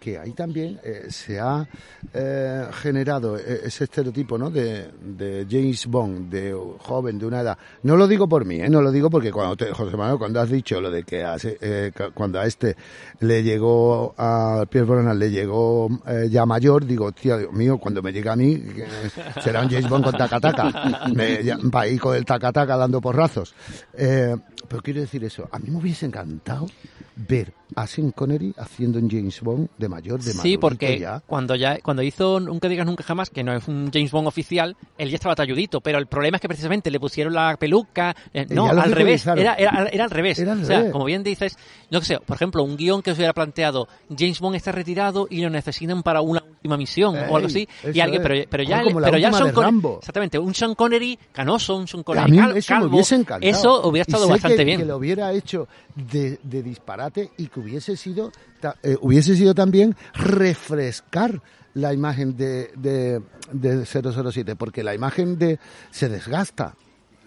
que ahí también eh, se ha eh, generado e-, ese estereotipo ¿no? de, James Bond, de joven, de una edad. No lo digo por mí, ¿eh? no lo digo porque cuando te, José Manuel, cuando has dicho lo de que hace, eh, cuando a este le llegó, a Pierre Brosnan le llegó ya mayor, digo, tío, Dios mío, cuando me llegue a mí, será un James Bond con tacataca, <laughs> me, va ahí con el tacataca dando porrazos. Pero quiero decir eso, a mí me hubiese encantado ver a Sean Connery haciendo un James Bond de mayor, de
Sí, porque cuando ya cuando hizo Nunca digas nunca jamás, que no es un James Bond oficial, él ya estaba talludito, pero el problema es que precisamente le pusieron la peluca, eh, no, al revés, era, era, era, al revés. o sea, como bien dices, no sé, por ejemplo, un guion que se hubiera planteado, James Bond está retirado y lo necesitan para una última misión o algo así, y alguien, pero, pero ya, pero ya Sean Connery, exactamente, un Sean Connery canoso, un Sean Connery
eso
calvo, eso hubiera estado bastante bien.
Que lo hubiera hecho de, de disparate y que hubiese sido, eh, hubiese sido también refrescar la imagen de, de, de 007, porque la imagen de se desgasta.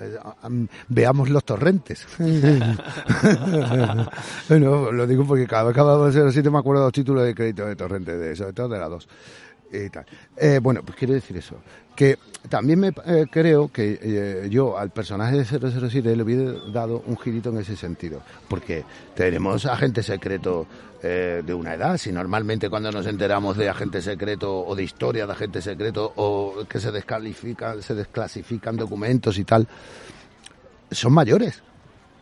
Eh, veamos los torrentes. <laughs> bueno, lo digo porque cada vez que hablamos de 07 me acuerdo de los títulos de crédito de torrente, de, sobre todo de la 2. Eh, bueno, pues quiero decir eso. Que también me eh, creo que yo al personaje de 007 le hubiera dado un girito en ese sentido. Porque tenemos agente secreto de una edad. Si normalmente cuando nos enteramos de agente secreto o de historia de agente secreto o que se descalifican, se desclasifican documentos y tal, son mayores.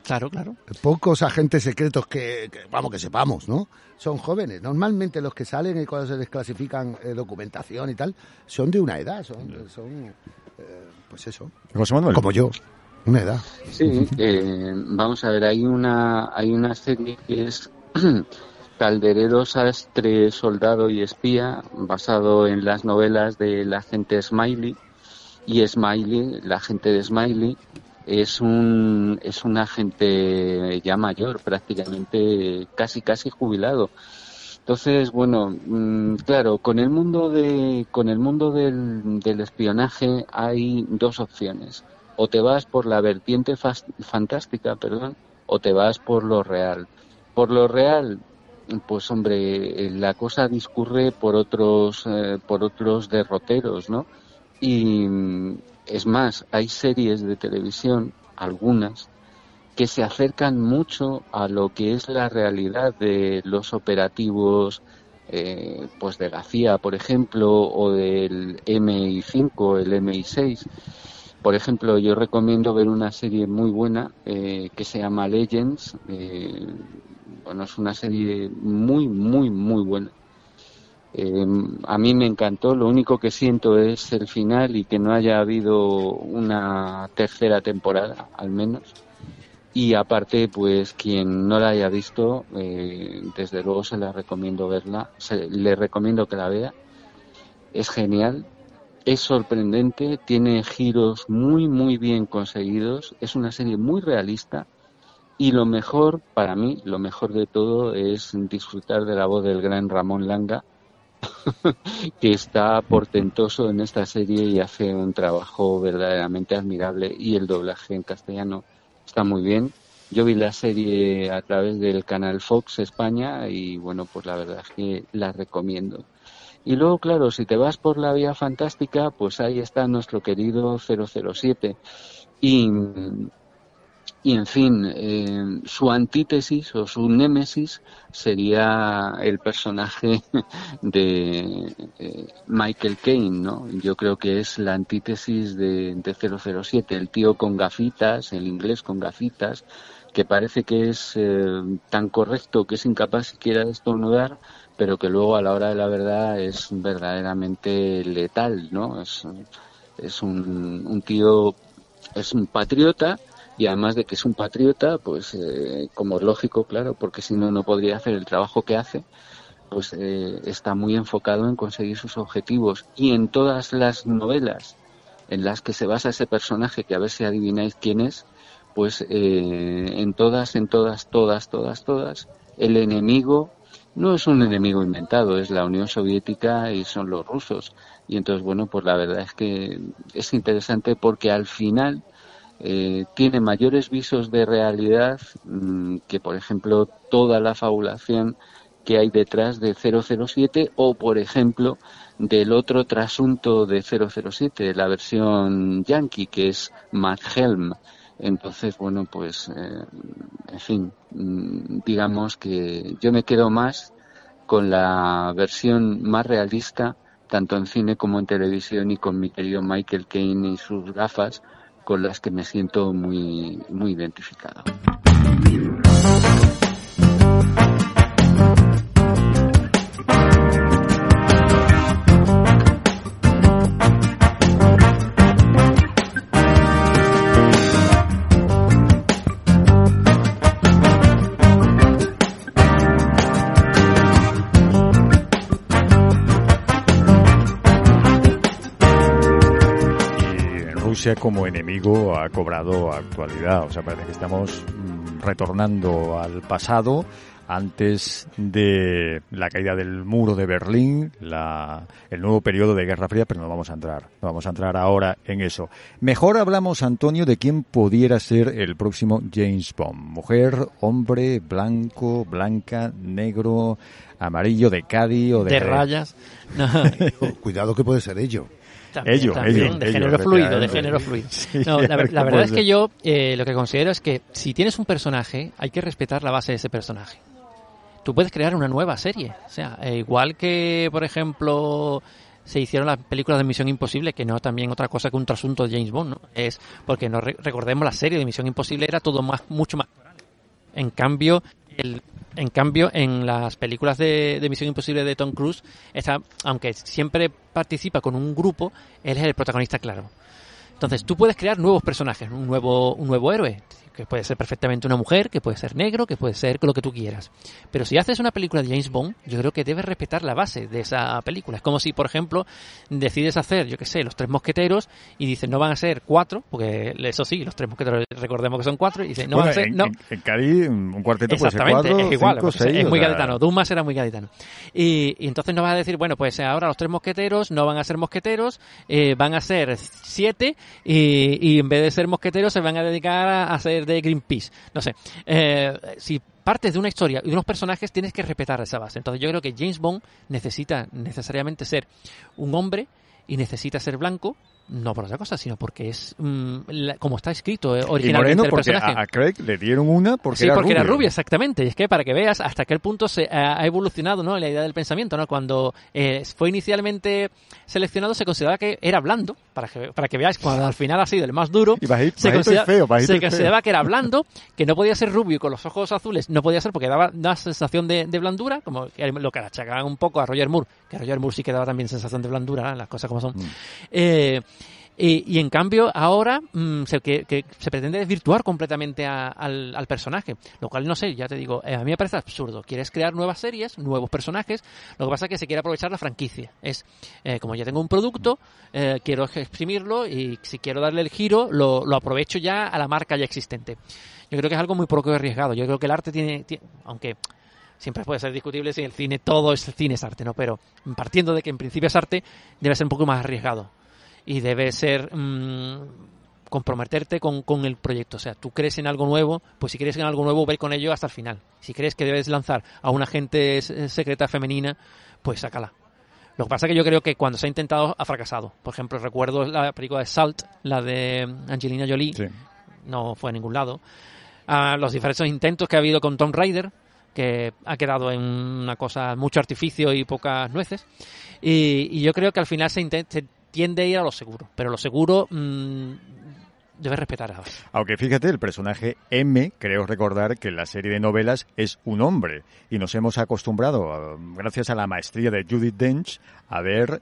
Claro, claro.
Pocos agentes secretos que, vamos, que sepamos, ¿no? Son jóvenes. Normalmente los que salen y cuando se desclasifican eh, documentación y tal, son de una edad, son, eh, pues eso. Como yo, una edad.
Sí, eh, vamos a ver, hay una, hay una serie que es <clears throat> Calderero, Sastre, Soldado y Espía, basado en las novelas del agente Smiley. Y Smiley, la gente de Smiley, es un, es un agente ya mayor, prácticamente casi casi jubilado. Entonces, bueno, mm, claro, con el mundo de con el mundo del, del espionaje hay dos opciones. O te vas por la vertiente fantástica, perdón, o te vas por lo real. Por lo real, pues hombre, la cosa discurre por otros eh, por otros derroteros, ¿no? Y, es más, hay series de televisión, algunas, que se acercan mucho a lo que es la realidad de los operativos eh, pues de la por ejemplo, o del MI5, el MI6. Por ejemplo, yo recomiendo ver una serie muy buena eh, que se llama Legends. Eh, bueno, es una serie muy, muy, muy buena. a mí me encantó. Lo único que siento es el final y que no haya habido una tercera temporada, al menos y aparte, pues quien no la haya visto, eh, desde luego se la recomiendo verla, se, le recomiendo que la vea. Es genial, es sorprendente, tiene giros muy, muy bien conseguidos, es una serie muy realista y lo mejor, para mí, lo mejor de todo es disfrutar de la voz del gran Ramón Langa, <laughs> que está portentoso en esta serie y hace un trabajo verdaderamente admirable y el doblaje en castellano está muy bien. Yo vi la serie a través del canal Fox España y bueno, pues la verdad es que la recomiendo. Y luego, claro, si te vas por la vía fantástica, pues ahí está nuestro querido 007. Y, y en fin, eh, su antítesis o su némesis sería el personaje de eh, Michael Caine, ¿no? Yo creo que es la antítesis de, de 007, el tío con gafitas, el inglés con gafitas, que parece que es eh, tan correcto que es incapaz siquiera de estornudar, pero que luego a la hora de la verdad es verdaderamente letal, ¿no? Es, es un, tío, es un patriota, y además de que es un patriota, pues eh, como es lógico, claro, porque si no, no podría hacer el trabajo que hace, pues eh, está muy enfocado en conseguir sus objetivos. Y en todas las novelas en las que se basa ese personaje, que a ver si adivináis quién es, pues eh, en todas, en todas, todas, todas, todas, el enemigo no es un enemigo inventado, es la Unión Soviética y son los rusos. Y entonces, bueno, pues la verdad es que es interesante porque al final eh, tiene mayores visos de realidad mm, que, por ejemplo, toda la fabulación que hay detrás de 007 o, por ejemplo, del otro trasunto de 007, la versión yankee, que es Matt Helm. Entonces, bueno, pues, eh, en fin, mm, digamos que yo me quedo más con la versión más realista, tanto en cine como en televisión, y con mi querido Michael Caine y sus gafas, con las que me siento muy, muy identificado.
Como enemigo ha cobrado actualidad. O sea, parece que estamos mm, retornando al pasado antes de la caída del muro de Berlín, la, el nuevo periodo de Guerra Fría, pero no vamos a entrar, no vamos a entrar ahora en eso. Mejor hablamos, Antonio, de quién pudiera ser el próximo James Bond. Mujer, hombre, blanco, blanca, negro, amarillo, de Cádiz o de...
De rayas. <laughs>
Cuidado que puede ser ello
ellos,
de género fluido, de género fluido. <laughs> la, <laughs> verdad es que yo eh, lo que considero es que si tienes un personaje, hay que respetar la base de ese personaje. Tú puedes crear una nueva serie, o sea, eh, igual que, por ejemplo, se hicieron las películas de Misión Imposible, que no es también otra cosa que un trasunto de James Bond, ¿no? Es porque no recordemos la serie de Misión Imposible era todo más mucho más en cambio el en cambio, en las películas de, Misión Imposible de Tom Cruise, está, aunque siempre participa con un grupo, él es el protagonista claro. Entonces, tú puedes crear nuevos personajes, un nuevo, un nuevo héroe que puede ser perfectamente una mujer, que puede ser negro, que puede ser lo que tú quieras. Pero si haces una película de James Bond, yo creo que debes respetar la base de esa película. Es como si, por ejemplo, decides hacer, yo qué sé, los tres mosqueteros y dices no van a ser cuatro, porque eso sí, los tres mosqueteros recordemos que son cuatro, y dices no van a ser.
En,
no.
En, Cali, un cuarteto puede ser cuatro,
es igual,
cinco, seis,
es muy gaditano. Dumas era muy gaditano. Y, y, entonces no vas a decir, bueno, pues ahora los tres mosqueteros no van a ser mosqueteros, eh, van a ser siete, y, y, en vez de ser mosqueteros se van a dedicar a, a de Greenpeace no sé, eh, si partes de una historia y de unos personajes, tienes que respetar esa base. Entonces yo creo que James Bond necesita necesariamente ser un hombre y necesita ser blanco no por otra cosa, sino porque es mm, la- como está escrito eh,
Y
originalmente
Moreno
el
porque
personaje.
a, a Craig le dieron una porque
sí,
era
porque era
rubio.
rubia, exactamente. Y es que para que veas hasta qué punto se ha ha evolucionado ¿no? la idea del pensamiento. ¿no? Cuando eh, fue inicialmente seleccionado se consideraba que era blando, para que, para que veáis, cuando al final ha sido el más duro,
Y bajito,
se,
bajito y
considera-
feo,
se
feo.
consideraba que era blando, que no podía ser rubio y con los ojos azules, no podía ser porque daba una sensación de, de blandura, como lo que achacaban un poco a Roger Moore, que Roger Moore sí que daba también sensación de blandura, ¿eh? las cosas como son.
Mm.
Eh, y, y en cambio ahora mm, se, que, se pretende desvirtuar completamente al, al personaje, lo cual no sé, ya te digo, eh, a mí me parece absurdo. Quieres crear nuevas series, nuevos personajes, lo que pasa es que se quiere aprovechar la franquicia. Es, eh, como ya tengo un producto, eh, quiero exprimirlo y si quiero darle el giro, lo, lo aprovecho ya a la marca ya existente. Yo creo que es algo muy poco arriesgado. Yo creo que el arte tiene, ti- aunque siempre puede ser discutible si el cine, todo es cine es arte, ¿no? Pero partiendo de que en principio es arte, debe ser un poco más arriesgado y debe ser mm, comprometerte con, con el proyecto. O sea, tú crees en algo nuevo, pues si crees en algo nuevo, ve con ello hasta el final. Si crees que debes lanzar a una agente s- secreta femenina, pues sácala. Lo que pasa es que yo creo que cuando se ha intentado ha fracasado. Por ejemplo, recuerdo la película de Salt, la de Angelina Jolie,
Sí.
no fue a ningún lado. Ah, los diferentes intentos que ha habido con Tom Raider, que ha quedado en una cosa, mucho artificio y pocas nueces. Y, y yo creo que al final se, inten- se tiende a ir a lo seguro, pero lo seguro mm, debe respetar a
Aunque fíjate, el personaje M, creo recordar que en la serie de novelas es un hombre. Y nos hemos acostumbrado, gracias a la maestría de Judith Dench, a ver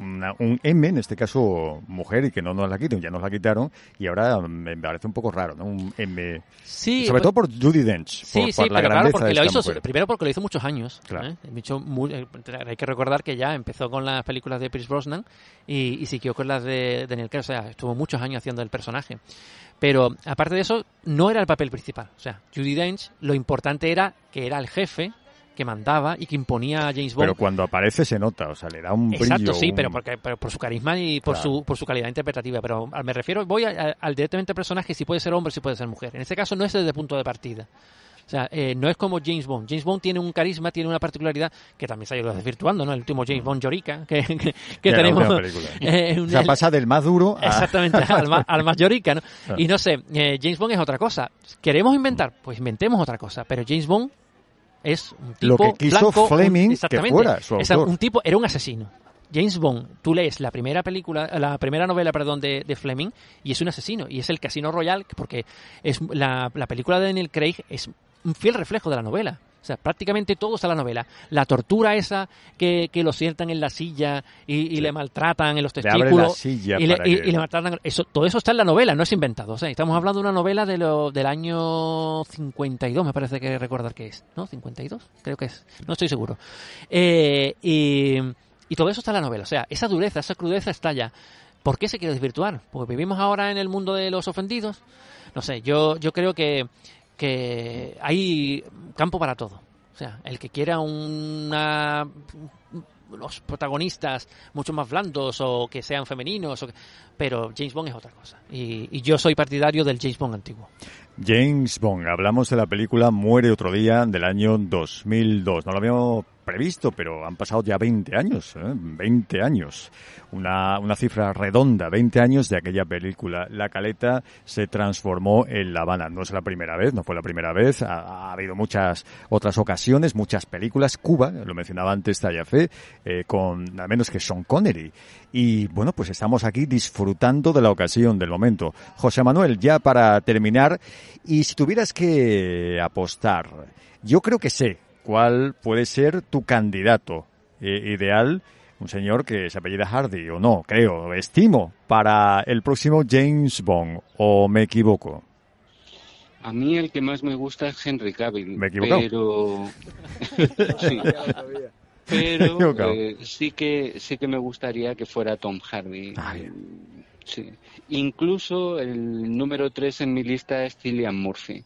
una- un M, en este caso mujer, y que no nos la quiten, ya nos la quitaron. Y ahora me parece un poco raro, ¿no? Un M.
Sí,
Sobre
pues-
todo por Judith Dench.
Sí,
por,
sí,
por la
pero claro, porque
de
lo hizo,
mujer.
primero porque lo hizo muchos años.
Claro.
¿eh? Muy- eh, hay que recordar que ya empezó con las películas de Pierce Brosnan y, y siguió con las de Daniel Craig, o sea, estuvo muchos años haciendo el personaje. Pero aparte de eso, no era el papel principal. O sea, Judy Dench, lo importante era que era el jefe que mandaba y que imponía a James Bond.
Pero cuando aparece se nota, o sea, le da un
Exacto,
brillo.
sí,
un-
pero, porque, pero por su carisma y por,
Claro.
su, por su calidad interpretativa. Pero me refiero, voy a- a- al directamente personaje, si puede ser hombre, si puede ser mujer. En este caso no es desde el punto de partida. O sea, eh, no es como James Bond. James Bond tiene un carisma, tiene una particularidad que también se ha ido desvirtuando, ¿no? El último James Bond Llorica, que, que, que tenemos. eh, un-
O sea,
el-
pasa del más duro a...
Exactamente, al más, al más llorica, ¿no?
Ah.
Y no sé, eh, James Bond es otra cosa. ¿Queremos inventar? Pues inventemos otra cosa. Pero James Bond es un tipo
Lo que quiso
blanco, un-
Fleming que
exactamente.
fuera su
Es
autor.
un tipo, era un asesino. James Bond, tú lees la primera película, la primera novela, perdón, de, de Fleming y es un asesino y es el Casino Royale porque es la, la película de Daniel Craig es un fiel reflejo de la novela. O sea, prácticamente todo está en la novela. La tortura esa que, que lo sientan en la silla y, y le maltratan en los testículos
la silla
y, le,
para
y-
que-
y le maltratan. Eso, todo eso está en la novela, no es inventado. O sea, estamos hablando de una novela de lo, del año 52, me parece que recordar que es. ¿No? ¿52? Creo que es. No estoy seguro. Eh, y, y todo eso está en la novela. O sea, esa dureza, esa crudeza está ya. ¿Por qué se quiere desvirtuar? Porque vivimos ahora en el mundo de los ofendidos. No sé, yo, yo creo que, que hay campo para todo. O sea, el que quiera una los protagonistas mucho más blandos o que sean femeninos, pero James Bond es otra cosa. Y, y yo soy partidario del James Bond antiguo.
James Bond. Hablamos de la película Muere otro día del año 2002. No lo habíamos previsto, pero han pasado ya 20 años. ¿eh? 20 años. Una, una cifra redonda. 20 años de aquella película. La caleta se transformó en La Habana. No es la primera vez, no fue la primera vez. Ha, ha habido muchas otras ocasiones, muchas películas. Cuba, lo mencionaba antes Tallafe, eh, con nada menos que Sean Connery. Y bueno, pues estamos aquí disfrutando de la ocasión, del momento. José Manuel, ya para terminar, y si tuvieras que apostar, yo creo que sé cuál puede ser tu candidato eh, ideal, un señor que se apellida Hardy, o no, creo, estimo, para el próximo James Bond, o me equivoco.
A mí el que más me gusta es Henry Cavill.
¿Me he equivocado?
Pero. <laughs> sí. Eh, sí que sí que me gustaría que fuera Tom Hardy.
Ay.
Eh, Sí. Incluso el número 3 en mi lista es Cillian Murphy.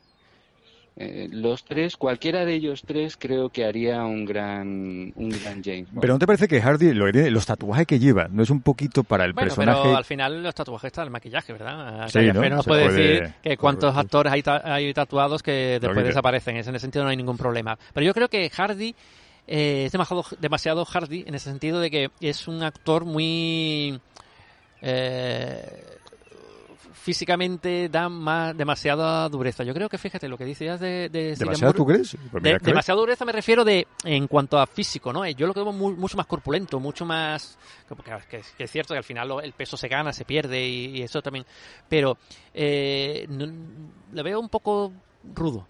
Eh, los tres, cualquiera de ellos tres, creo que haría un gran, un gran James Bond.
Pero ¿no te parece que Hardy, lo, los tatuajes que lleva, no es un poquito para el
Bueno,
personaje?
pero al final los tatuajes están el maquillaje, ¿verdad?
Sí, ¿no?
nos
Se
puede,
puede-
decir que cuántos
correcto.
actores hay, ta- hay tatuados que después desaparecen. En ese sentido no hay ningún problema. Pero yo creo que Hardy eh, es demasiado, demasiado Hardy en ese sentido de que es un actor muy... eh, físicamente dan más demasiada dureza. Yo creo que fíjate lo que decías de, de
¿Demasiada tú crees? Pues
de, demasiada dureza me refiero de en cuanto a físico, ¿no? Yo lo que veo mu- mucho más corpulento, mucho más que, que- que es cierto que al final lo- el peso se gana, se pierde y, y eso también, pero eh, no- le veo un poco rudo.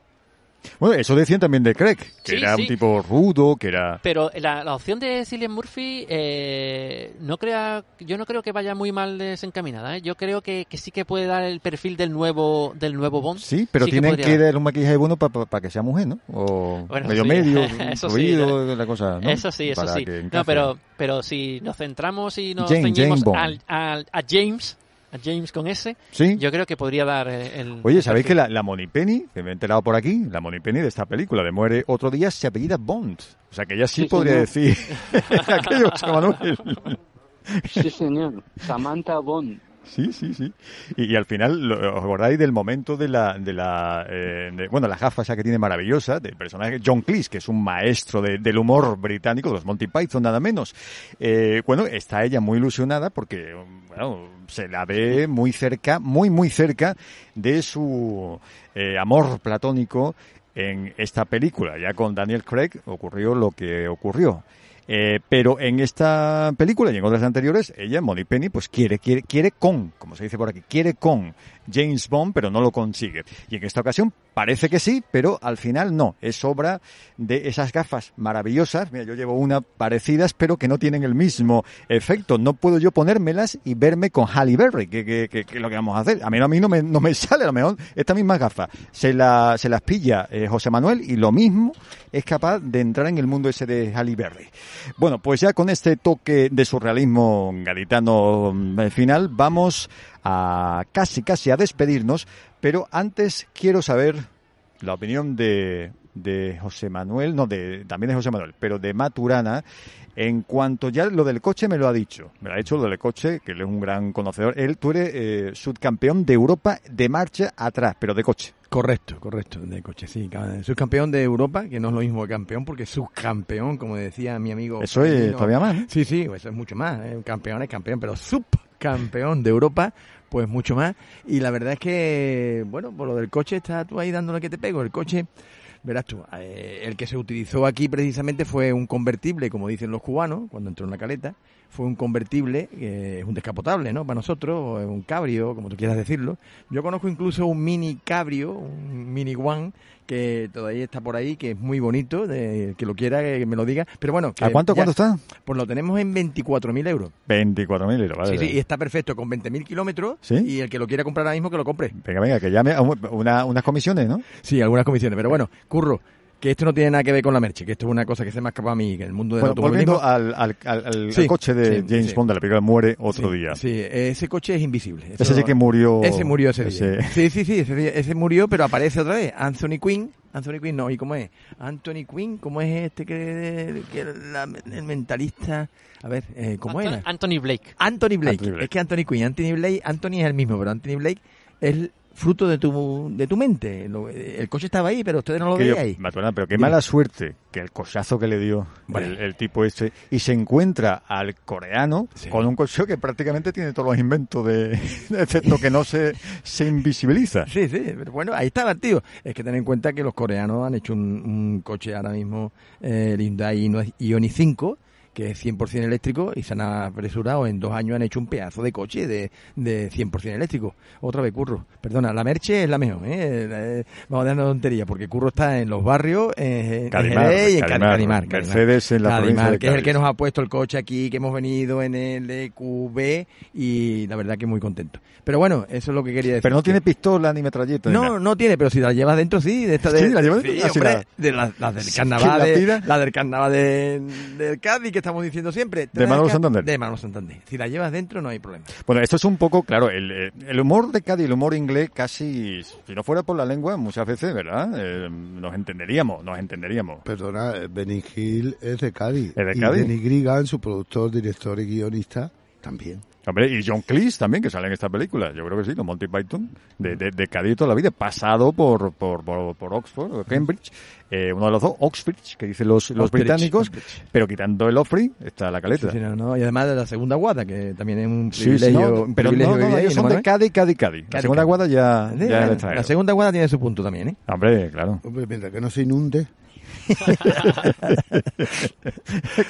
Bueno, eso decían también de Craig, que
Sí,
era
sí.
un tipo rudo, que era...
Pero la, la opción de Cillian Murphy eh, no crea, yo no creo que vaya muy mal desencaminada. ¿eh? Yo creo que, que sí que puede dar el perfil del nuevo del nuevo Bond.
Sí, pero
Sí
tienen que
dar.
un maquillaje bueno para que sea mujer, ¿no? O
Bueno,
medio medio, <laughs> fluido, la cosa, ¿no?
Eso sí, eso
Para
sí. No, pero, pero si nos centramos y nos
Jane-
ceñimos
Jane
al- al- a James, James con ese,
Sí.
yo creo que podría dar eh, el.
Oye,
el
¿sabéis que la, la Monipenny, que me he enterado por aquí, la Monipenny de esta película de Muere otro día se apellida Bond? O sea que ella sí,
Sí,
podría
señor.
decir <laughs> aquello, Manuel.
Sí, señor. Samantha Bond.
Sí, sí, sí. Y, al final, lo- ¿os acordáis del momento de la, de la, eh, bueno, la gafa esa que tiene maravillosa, del personaje John Cleese, que es un maestro de- del humor británico, de los Monty Python nada menos. Eh, bueno, está ella muy ilusionada porque, bueno, se la ve muy cerca, muy, muy cerca de su eh, amor platónico en esta película. Ya con Daniel Craig ocurrió lo que ocurrió. Eh, pero en esta película y en otras anteriores, ella, Moni Penny, pues quiere, quiere, quiere con, como se dice por aquí, quiere con James Bond, pero no lo consigue. Y en esta ocasión parece que sí, pero al final no. Es obra de esas gafas maravillosas. Mira, yo llevo una parecidas, pero que no tienen el mismo efecto. No puedo yo ponérmelas y verme con Halle Berry, que, es lo que vamos a hacer. A mí, a mí no, me, no me <laughs> sale, a lo mejor estas mismas gafas se, la, se las pilla eh, José Manuel y lo mismo es capaz de entrar en el mundo ese de Halle Berry. Bueno, pues ya con este toque de surrealismo gaditano mm, eh, final, vamos a casi casi a despedirnos, pero antes quiero saber la opinión de, de José Manuel, no, de, también de José Manuel, pero de Maturana, en cuanto ya lo del coche me lo ha dicho, me lo ha dicho lo del coche, que él es un gran conocedor. Él, tú eres eh, subcampeón de Europa de marcha atrás, pero de coche.
Correcto, correcto, de coche, sí. ca- Subcampeón de Europa, que no es lo mismo que campeón, porque subcampeón, como decía mi amigo.
Eso es todavía más, ¿no?
Sí, sí, eso es mucho más. ¿eh? Campeón es campeón, pero subcampeón de Europa, pues mucho más. Y la verdad es que, bueno, por lo del coche, estás tú ahí dándole que te pego. El coche, verás tú, eh, el que se utilizó aquí precisamente fue un convertible, como dicen los cubanos, cuando entró en la caleta. Fue un convertible, que es un descapotable, ¿no? Para nosotros, un cabrio, como tú quieras decirlo. Yo conozco incluso un mini cabrio, un mini one, que todavía está por ahí, que es muy bonito, de, que lo quiera, que me lo diga. Pero bueno, que
¿A cuánto,
ya-
cuánto está?
Pues lo tenemos en 24.000 euros.
24.000 euros, vale.
Sí, sí, y está perfecto, con 20.000 kilómetros.
¿Sí?
Y el que lo quiera comprar ahora mismo, que lo compre.
Venga, venga, que llame a un- una, unas comisiones, ¿no?
Sí, algunas comisiones. Pero bueno, curro, que esto no tiene nada que ver con la merche, que esto es una cosa que se me ha escapado a mí, que en el mundo del
Bueno,
automovilismo...
volviendo al, al, al- al-
Sí,
al coche de
sí,
James
sí.
Bond de la película Muere otro
Sí,
día.
Sí, ese coche es invisible.
Ese
Eso-
sí que murió.
Ese murió ese
ese-
día. Sí, sí, sí, ese, ese murió, pero aparece otra vez. Anthony Quinn. Anthony Quinn, no, ¿y cómo es? Anthony Quinn, ¿cómo es este que, que la- el mentalista? A ver, eh, ¿cómo
Anthony,
era?
Anthony Blake.
Anthony Blake.
Anthony Blake.
Es que Anthony Quinn, Anthony Blake, Anthony es el mismo, pero Anthony Blake es fruto de tu, de tu mente. El coche estaba ahí, pero ustedes no lo veíais.
Maturana, pero qué
Dime.
mala suerte que el cochazo que le dio
Bueno.
el, el tipo este y se encuentra al coreano
Sí.
con un coche que prácticamente tiene todos los inventos de <laughs> excepto que no se, se invisibiliza.
Sí, sí, pero bueno, ahí estaba, tío. Es que ten en cuenta que los coreanos han hecho un, un coche ahora mismo, eh, el Hyundai Ioni 5, que es 100% eléctrico, y se han apresurado, en dos años han hecho un pedazo de coche de, de 100% eléctrico. Otra vez, Curro. Perdona, la Merche es la mejor, ¿eh? Eh, Vamos a darnos tontería, porque Curro está en los barrios, eh, en y
Cadimar. Mercedes en la
Cadimar,
provincia de
que es el que nos ha puesto el coche aquí, que hemos venido en el EQB, y la verdad que muy contento. Pero bueno, eso es lo que quería decir.
Pero no tiene pistola ni metralleta. ni
no,
nada.
no tiene, pero si la llevas dentro, sí, de esta de...
Sí, la llevas dentro,
hombre,
la-
de las las del carnaval,
la
de- la del carnaval de, del Cádiz que estamos diciendo siempre.
De Manolo Santander.
De Manolo Santander. Si la llevas dentro, no hay problema.
Bueno, esto es un poco, claro, el, eh, el humor de Cádiz, el humor inglés, casi, si no fuera por la lengua, muchas veces, ¿verdad? Eh, nos entenderíamos, nos entenderíamos.
Perdona, Benny Hill es de Cádiz.
¿Es de
y
Cádiz?
Denny Grigan, su productor, director y guionista, también.
Hombre, y John Cleese también, que sale en esta película. Yo creo que sí, los Monty Python, de, de, de Cádiz toda la vida, pasado por, por, por, por Oxford, o Cambridge, eh, uno de los dos, Oxford, que dicen los, los
Oxbridge,
británicos,
Oxbridge.
pero quitando el Offrey, está la caleta.
Sí, no, no, Y además de la segunda guada, que también es un
Sí, sí,
privilegio.
pero no, no, ellos
¿no,
son de? Cádiz, Cádiz, Cádiz. La segunda guada ya,
la, la segunda guada tiene su punto también, ¿eh?
Hombre, claro.
Hombre, mientras que no se inunde.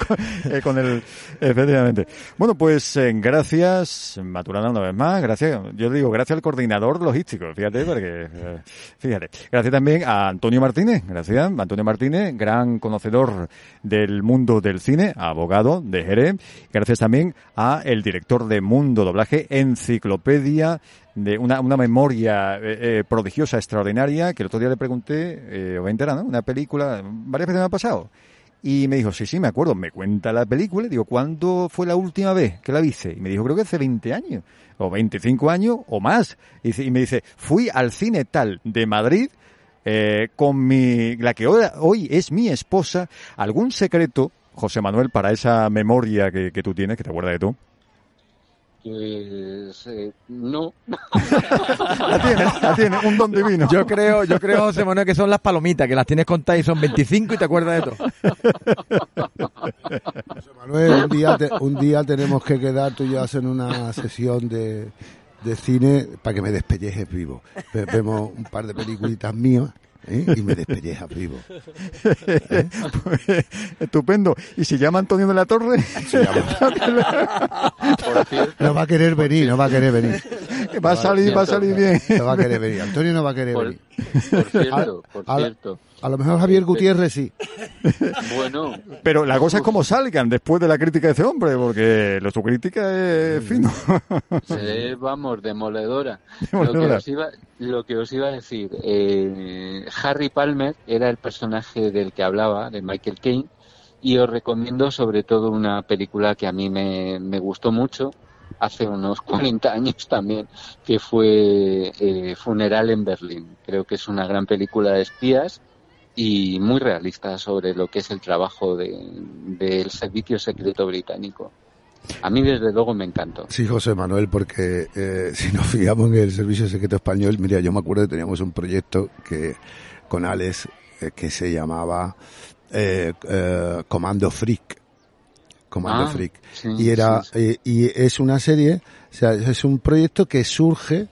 con, <laughs> eh, con el efectivamente bueno pues eh, gracias Maturana una vez más gracias yo digo gracias al coordinador logístico fíjate porque eh, fíjate gracias también a Antonio Martínez gracias Antonio Martínez gran conocedor del mundo del cine abogado de Jerez gracias también a el director de Mundo Doblaje Enciclopedia de una, una memoria eh, eh, prodigiosa, extraordinaria, que el otro día le pregunté, eh, os entera, ¿no? Una película, varias veces me ha pasado. Y me dijo, sí, sí, me acuerdo, me cuenta la película. Digo, ¿cuándo fue la última vez que la viste? Y me dijo, creo que hace 20 años, o 25 años, o más. Y me dice, fui al cine tal de Madrid, eh, con mi, la que hoy es mi esposa. ¿Algún secreto, José Manuel, para esa memoria que, que tú tienes, que te acuerdas de tú?
Pues eh, no. <laughs>
La tienes, la tienes, un don divino.
Yo creo, yo creo, José Manuel, que son las palomitas, que las tienes contadas y son 25 y te acuerdas de todo.
Manuel, un día, te- un día tenemos que quedar tú y yo hacer una sesión de, de cine para que me despellejes vivo. Ve- Vemos un par de peliculitas mías ¿eh? y me despellejas vivo.
Pues, <laughs> estupendo. ¿Y si llama Antonio de la Torre?
Se llama- No va a querer venir, no va a querer venir.
va a salir, va a salir bien.
No va a querer venir. Antonio no va a querer
por,
venir.
por cierto, por cierto.
A lo mejor Javier Gutiérrez sí. <laughs>
Bueno,
Pero la cosa es cómo salgan después de la crítica de ese hombre, porque lo, su crítica es fino. <laughs>
se, vamos, demoledora. Lo que,
Demoledora.
os iba, lo que os iba a decir, eh, Harry Palmer era el personaje del que hablaba, de Michael Caine, y os recomiendo sobre todo una película que a mí me, me gustó mucho, hace unos <laughs> 40 años también, que fue eh, Funeral en Berlín. Creo que es una gran película de espías y muy realista sobre lo que es el trabajo de- del servicio secreto británico. A mí desde luego me encantó.
Sí, José Manuel, porque eh, si nos fijamos en el Servicio Secreto Español, mira, yo me acuerdo que teníamos un proyecto que con Alex eh, que se llamaba eh, eh, Comando Freak. Comando
Ah,
Freak.
sí,
y era
sí, sí.
eh, y es una serie, o sea, es un proyecto que surge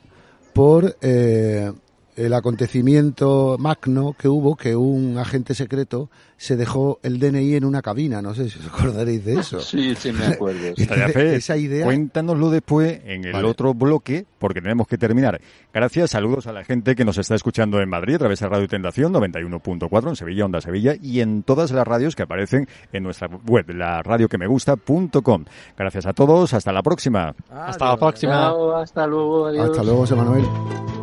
por eh, el acontecimiento magno que hubo, que un agente secreto se dejó el DNI en una cabina, no sé si os acordaréis de eso. <laughs>
Sí, sí me acuerdo. <laughs>
Esa idea-
Cuéntanoslo después en el
Vale.
otro bloque, porque tenemos que terminar. Gracias, saludos a la gente que nos está escuchando en Madrid a través de Radio Tentación 91.4 en Sevilla, Onda Sevilla y en todas las radios que aparecen en nuestra web, la radioquemegusta.com. Gracias a todos, hasta la próxima.
Hasta la próxima.
Chao, hasta luego, adiós.
Hasta luego, José Manuel.